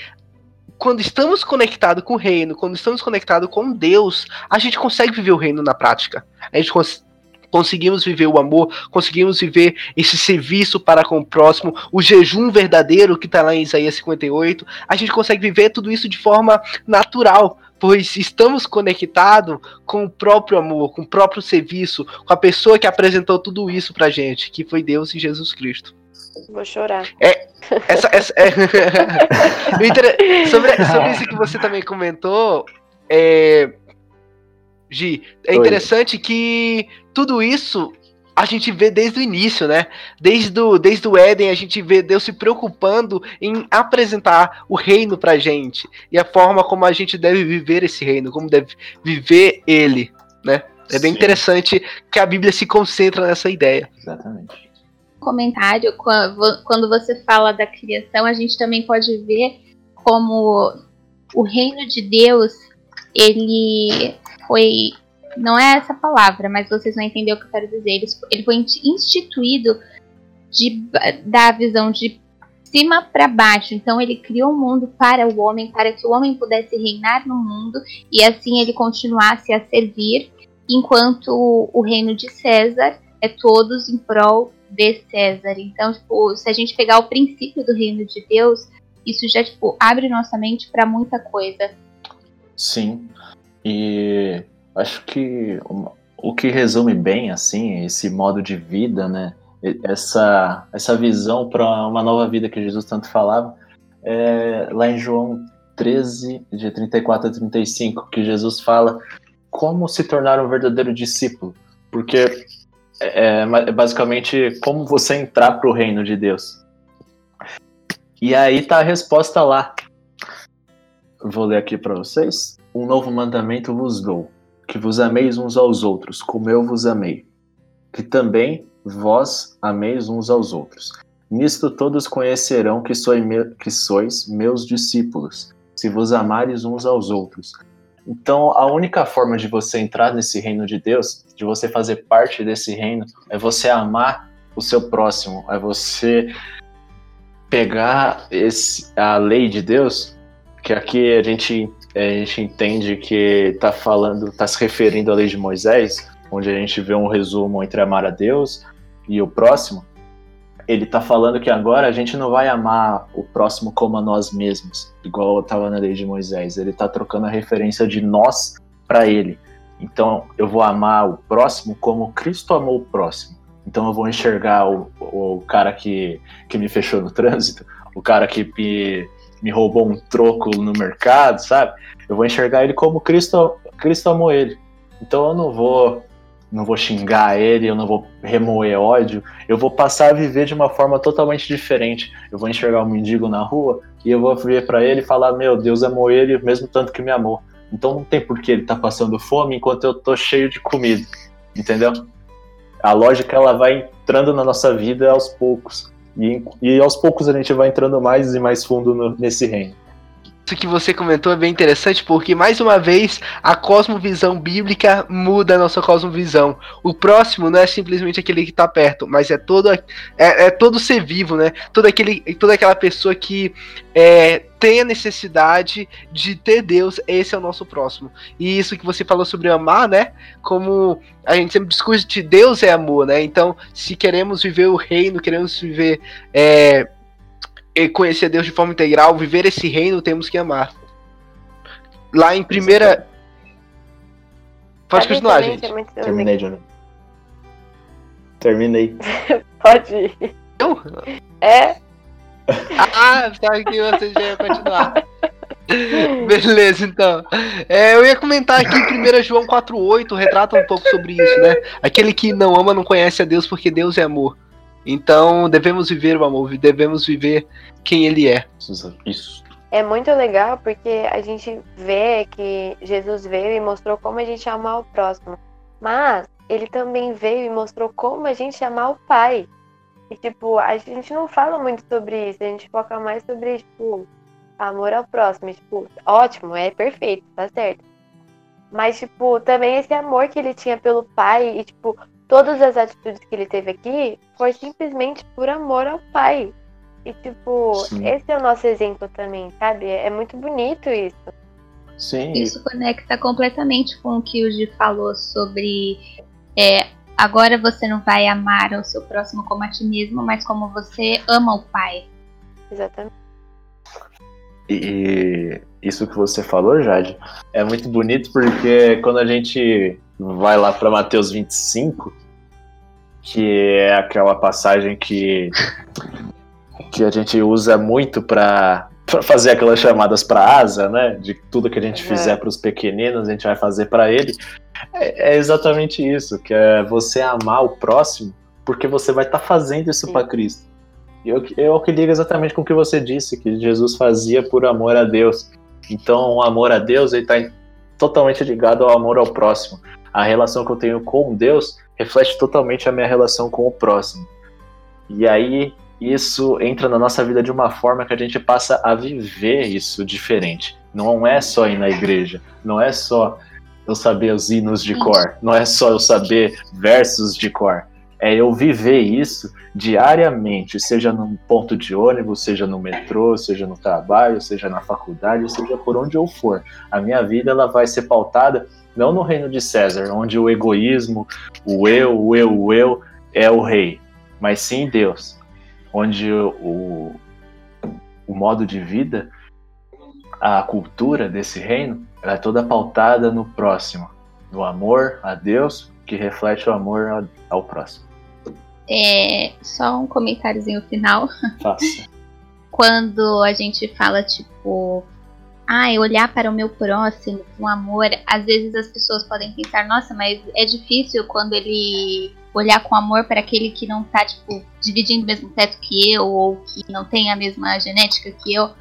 quando estamos conectados com o reino, quando estamos conectados com Deus, a gente consegue viver o reino na prática. A gente cons conseguimos viver o amor, conseguimos viver esse serviço para com o próximo, o jejum verdadeiro que está lá em Isaías 58. A gente consegue viver tudo isso de forma natural, pois estamos conectados com o próprio amor, com o próprio serviço, com a pessoa que apresentou tudo isso pra gente, que foi Deus e Jesus Cristo. Vou chorar. É, essa, essa, é... *laughs* sobre, sobre isso que você também comentou, é, Gi, é interessante Oi. que tudo isso a gente vê desde o início, né? Desde o, desde o Éden, a gente vê Deus se preocupando em apresentar o reino pra gente e a forma como a gente deve viver esse reino, como deve viver ele, né? É bem Sim. interessante que a Bíblia se concentra nessa ideia. Exatamente. Comentário, quando você fala da criação, a gente também pode ver como o reino de Deus ele foi não é essa palavra, mas vocês vão entender o que eu quero dizer. Ele, foi instituído de, da visão de cima para baixo. Então ele criou um mundo para o homem, para que o homem pudesse reinar no mundo e assim ele continuasse a servir, enquanto o, o reino de César é todos em prol de César. Então, tipo, se a gente pegar o princípio do reino de Deus, isso já tipo abre nossa mente para muita coisa. Sim. E Acho que o que resume bem assim esse modo de vida, né? Essa essa visão para uma nova vida que Jesus tanto falava, é lá em João 13 de 34 a 35, que Jesus fala como se tornar um verdadeiro discípulo, porque é, é basicamente como você entrar para o reino de Deus. E aí tá a resposta lá. Vou ler aqui para vocês. Um novo mandamento vos dou, que vos ameis uns aos outros, como eu vos amei, que também vós ameis uns aos outros. Nisto todos conhecerão que, sois meus discípulos, se vos amares uns aos outros. Então, a única forma de você entrar nesse reino de Deus, de você fazer parte desse reino, é você amar o seu próximo, é você pegar esse, a lei de Deus, que aqui a gente a gente entende que está falando, está se referindo à lei de Moisés, onde a gente vê um resumo entre amar a Deus e o próximo. Ele está falando que agora a gente não vai amar o próximo como a nós mesmos, igual estava na lei de Moisés. Ele está trocando a referência de nós para ele. Então eu vou amar o próximo como Cristo amou o próximo. Então eu vou enxergar o, o cara que, que me fechou no trânsito, o cara que me me roubou um troco no mercado, sabe? Eu vou enxergar ele como Cristo, Cristo amou ele. Então eu não vou não vou xingar ele, eu não vou remoer ódio, eu vou passar a viver de uma forma totalmente diferente. Eu vou enxergar um mendigo na rua e eu vou vir para ele e falar: "Meu, Deus amou ele mesmo tanto que me amou". Então não tem por que ele tá passando fome enquanto eu tô cheio de comida. Entendeu? A lógica ela vai entrando na nossa vida aos poucos. E, e aos poucos a gente vai entrando mais e mais fundo no, nesse reino. Isso que você comentou é bem interessante porque, mais uma vez, a cosmovisão bíblica muda a nossa cosmovisão. O próximo não é simplesmente aquele que está perto, mas é todo, é, é, todo ser vivo, né? Todo aquele, toda aquela pessoa que é, tem a necessidade de ter Deus, esse é o nosso próximo. E isso que você falou sobre amar, né? Como a gente sempre discute, Deus é amor, né? Então, se queremos viver o reino, queremos viver. É, conhecer Deus de forma integral, viver esse reino, temos que amar. Lá em primeira. Pode continuar, gente. Terminei, Johnny. Terminei. *laughs* Pode ir. Eu? É? *laughs* Ah, sabe que você já ia continuar. *laughs* Beleza, então. É, eu ia comentar aqui em 1 João 4,8, retrata um pouco sobre isso, né? Aquele que não ama não conhece a Deus porque Deus é amor. Então devemos viver o amor, devemos viver quem ele é. Isso. É muito legal porque a gente vê que Jesus veio e mostrou como a gente amar o próximo. Mas ele também veio e mostrou como a gente amar o Pai. E, tipo, a gente não fala muito sobre isso, a gente foca mais sobre, tipo, amor ao próximo, tipo, ótimo, é perfeito, tá certo. Mas, tipo, também esse amor que ele tinha pelo pai e, tipo, todas as atitudes que ele teve aqui foi simplesmente por amor ao pai. E, tipo, Sim. esse é o nosso exemplo também, sabe? É muito bonito isso. Sim. Isso conecta completamente com o que o Gi falou sobre é, agora você não vai amar o seu próximo como a ti mesmo, mas como você ama o pai. Exatamente. E isso que você falou, Jade, é muito bonito porque quando a gente vai lá para Mateus 25, que é aquela passagem que, que a gente usa muito para fazer aquelas chamadas para asa, né? De tudo que a gente fizer para os pequeninos, a gente vai fazer para ele. É, é, exatamente isso, que é você amar o próximo, porque você vai estar tá fazendo isso para Cristo. E eu, eu que ligo exatamente com o que você disse, que Jesus fazia por amor a Deus. Então, o amor a Deus está totalmente ligado ao amor ao próximo. A relação que eu tenho com Deus reflete totalmente a minha relação com o próximo. E aí, isso entra na nossa vida de uma forma que a gente passa a viver isso diferente. Não é só ir na igreja, não é só eu saber os hinos de cor, não é só eu saber versos de cor, é eu viver isso diariamente, seja num ponto de ônibus, seja no metrô, seja no trabalho, seja na faculdade, seja por onde eu for. A minha vida ela vai ser pautada não no reino de César, onde o egoísmo, o eu, o eu, o eu é o rei, mas sim Deus, onde o, o modo de vida, a cultura desse reino, ela é toda pautada no próximo, no amor a Deus, que reflete o amor ao próximo. É, só um comentáriozinho final. Faça. *laughs* Quando a gente fala, tipo, ah, olhar para o meu próximo com amor, às vezes as pessoas podem pensar, nossa, mas é difícil quando ele olhar com amor para aquele que não tá, tipo, dividindo o mesmo teto que eu, ou que não tem a mesma genética que eu.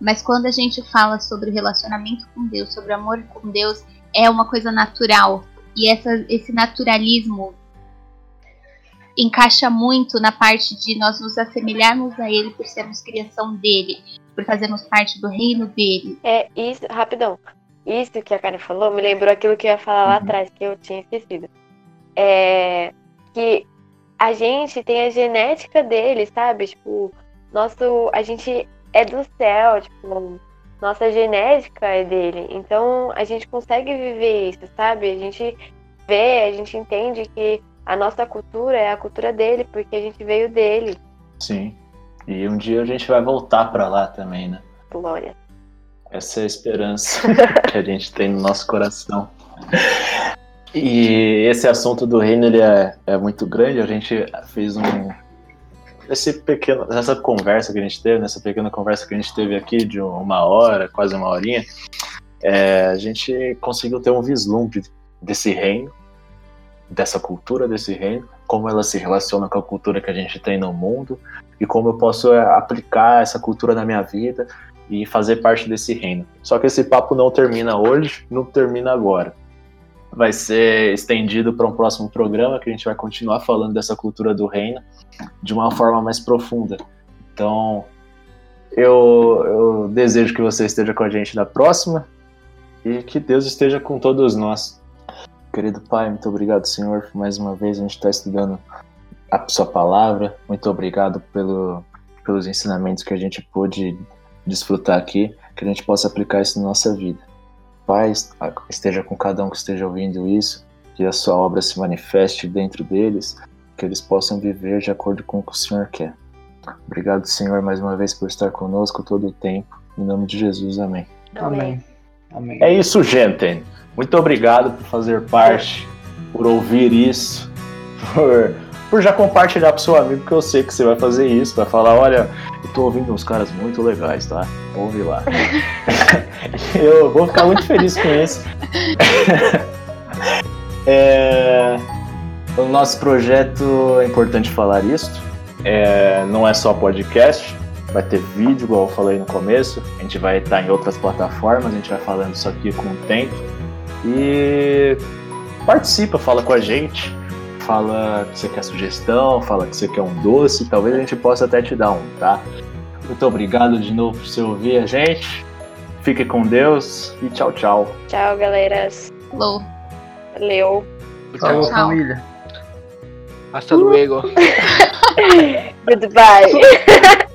Mas quando a gente fala sobre relacionamento com Deus, sobre amor com Deus, é uma coisa natural. E essa, esse naturalismo encaixa muito na parte de nós nos assemelharmos a ele por sermos criação dele, por fazermos parte do reino dele. É, isso, rapidão. Isso que a Karen falou me lembrou aquilo que eu ia falar lá uhum. atrás, que eu tinha esquecido. É que a gente tem a genética dele, sabe? Tipo, nosso, a gente é do céu, tipo, nossa genética é dele. Então a gente consegue viver isso, sabe? A gente vê, a gente entende que a nossa cultura é a cultura dele, porque a gente veio dele. Sim. E um dia a gente vai voltar para lá também, né? Glória. Essa é a esperança *laughs* que a gente tem no nosso coração. E esse assunto do reino ele é, é muito grande. A gente fez um esse pequeno, essa conversa que a gente teve, nessa pequena conversa que a gente teve aqui de uma hora, quase uma horinha, é, a gente conseguiu ter um vislumbre desse reino dessa cultura desse reino, como ela se relaciona com a cultura que a gente tem no mundo e como eu posso é, aplicar essa cultura na minha vida e fazer parte desse reino. Só que esse papo não termina hoje, não termina agora. Vai ser estendido para um próximo programa que a gente vai continuar falando dessa cultura do reino de uma forma mais profunda. Então, eu, eu desejo que você esteja com a gente na próxima e que Deus esteja com todos nós. Querido Pai, muito obrigado, Senhor, por mais uma vez a gente está estudando a Sua palavra. Muito obrigado pelo, pelos ensinamentos que a gente pôde desfrutar aqui, que a gente possa aplicar isso na nossa vida. Pai, esteja com cada um que esteja ouvindo isso, que a Sua obra se manifeste dentro deles, que eles possam viver de acordo com o que o Senhor quer. Obrigado, Senhor, mais uma vez por estar conosco todo o tempo. Em nome de Jesus, amém. Amém. amém. É isso, gente. Muito obrigado por fazer parte, por ouvir isso, por, por já compartilhar pro seu amigo, que eu sei que você vai fazer isso, vai falar, olha, eu tô ouvindo uns caras muito legais, tá? Ouve lá. *laughs* eu vou ficar muito feliz com isso. *laughs* é, o nosso projeto, é importante falar isso, é, não é só podcast, vai ter vídeo, igual eu falei no começo, a gente vai estar em outras plataformas, a gente vai falando isso aqui com o tempo. E participa, fala com a gente. Fala que você quer sugestão, fala que você quer um doce, talvez a gente possa até te dar um, tá? Muito obrigado de novo por você ouvir a gente. Fique com Deus e tchau, tchau. Tchau, galeras. Lou. Valeu. Tchau, tchau, família. Hasta luego. *laughs* Goodbye. *laughs*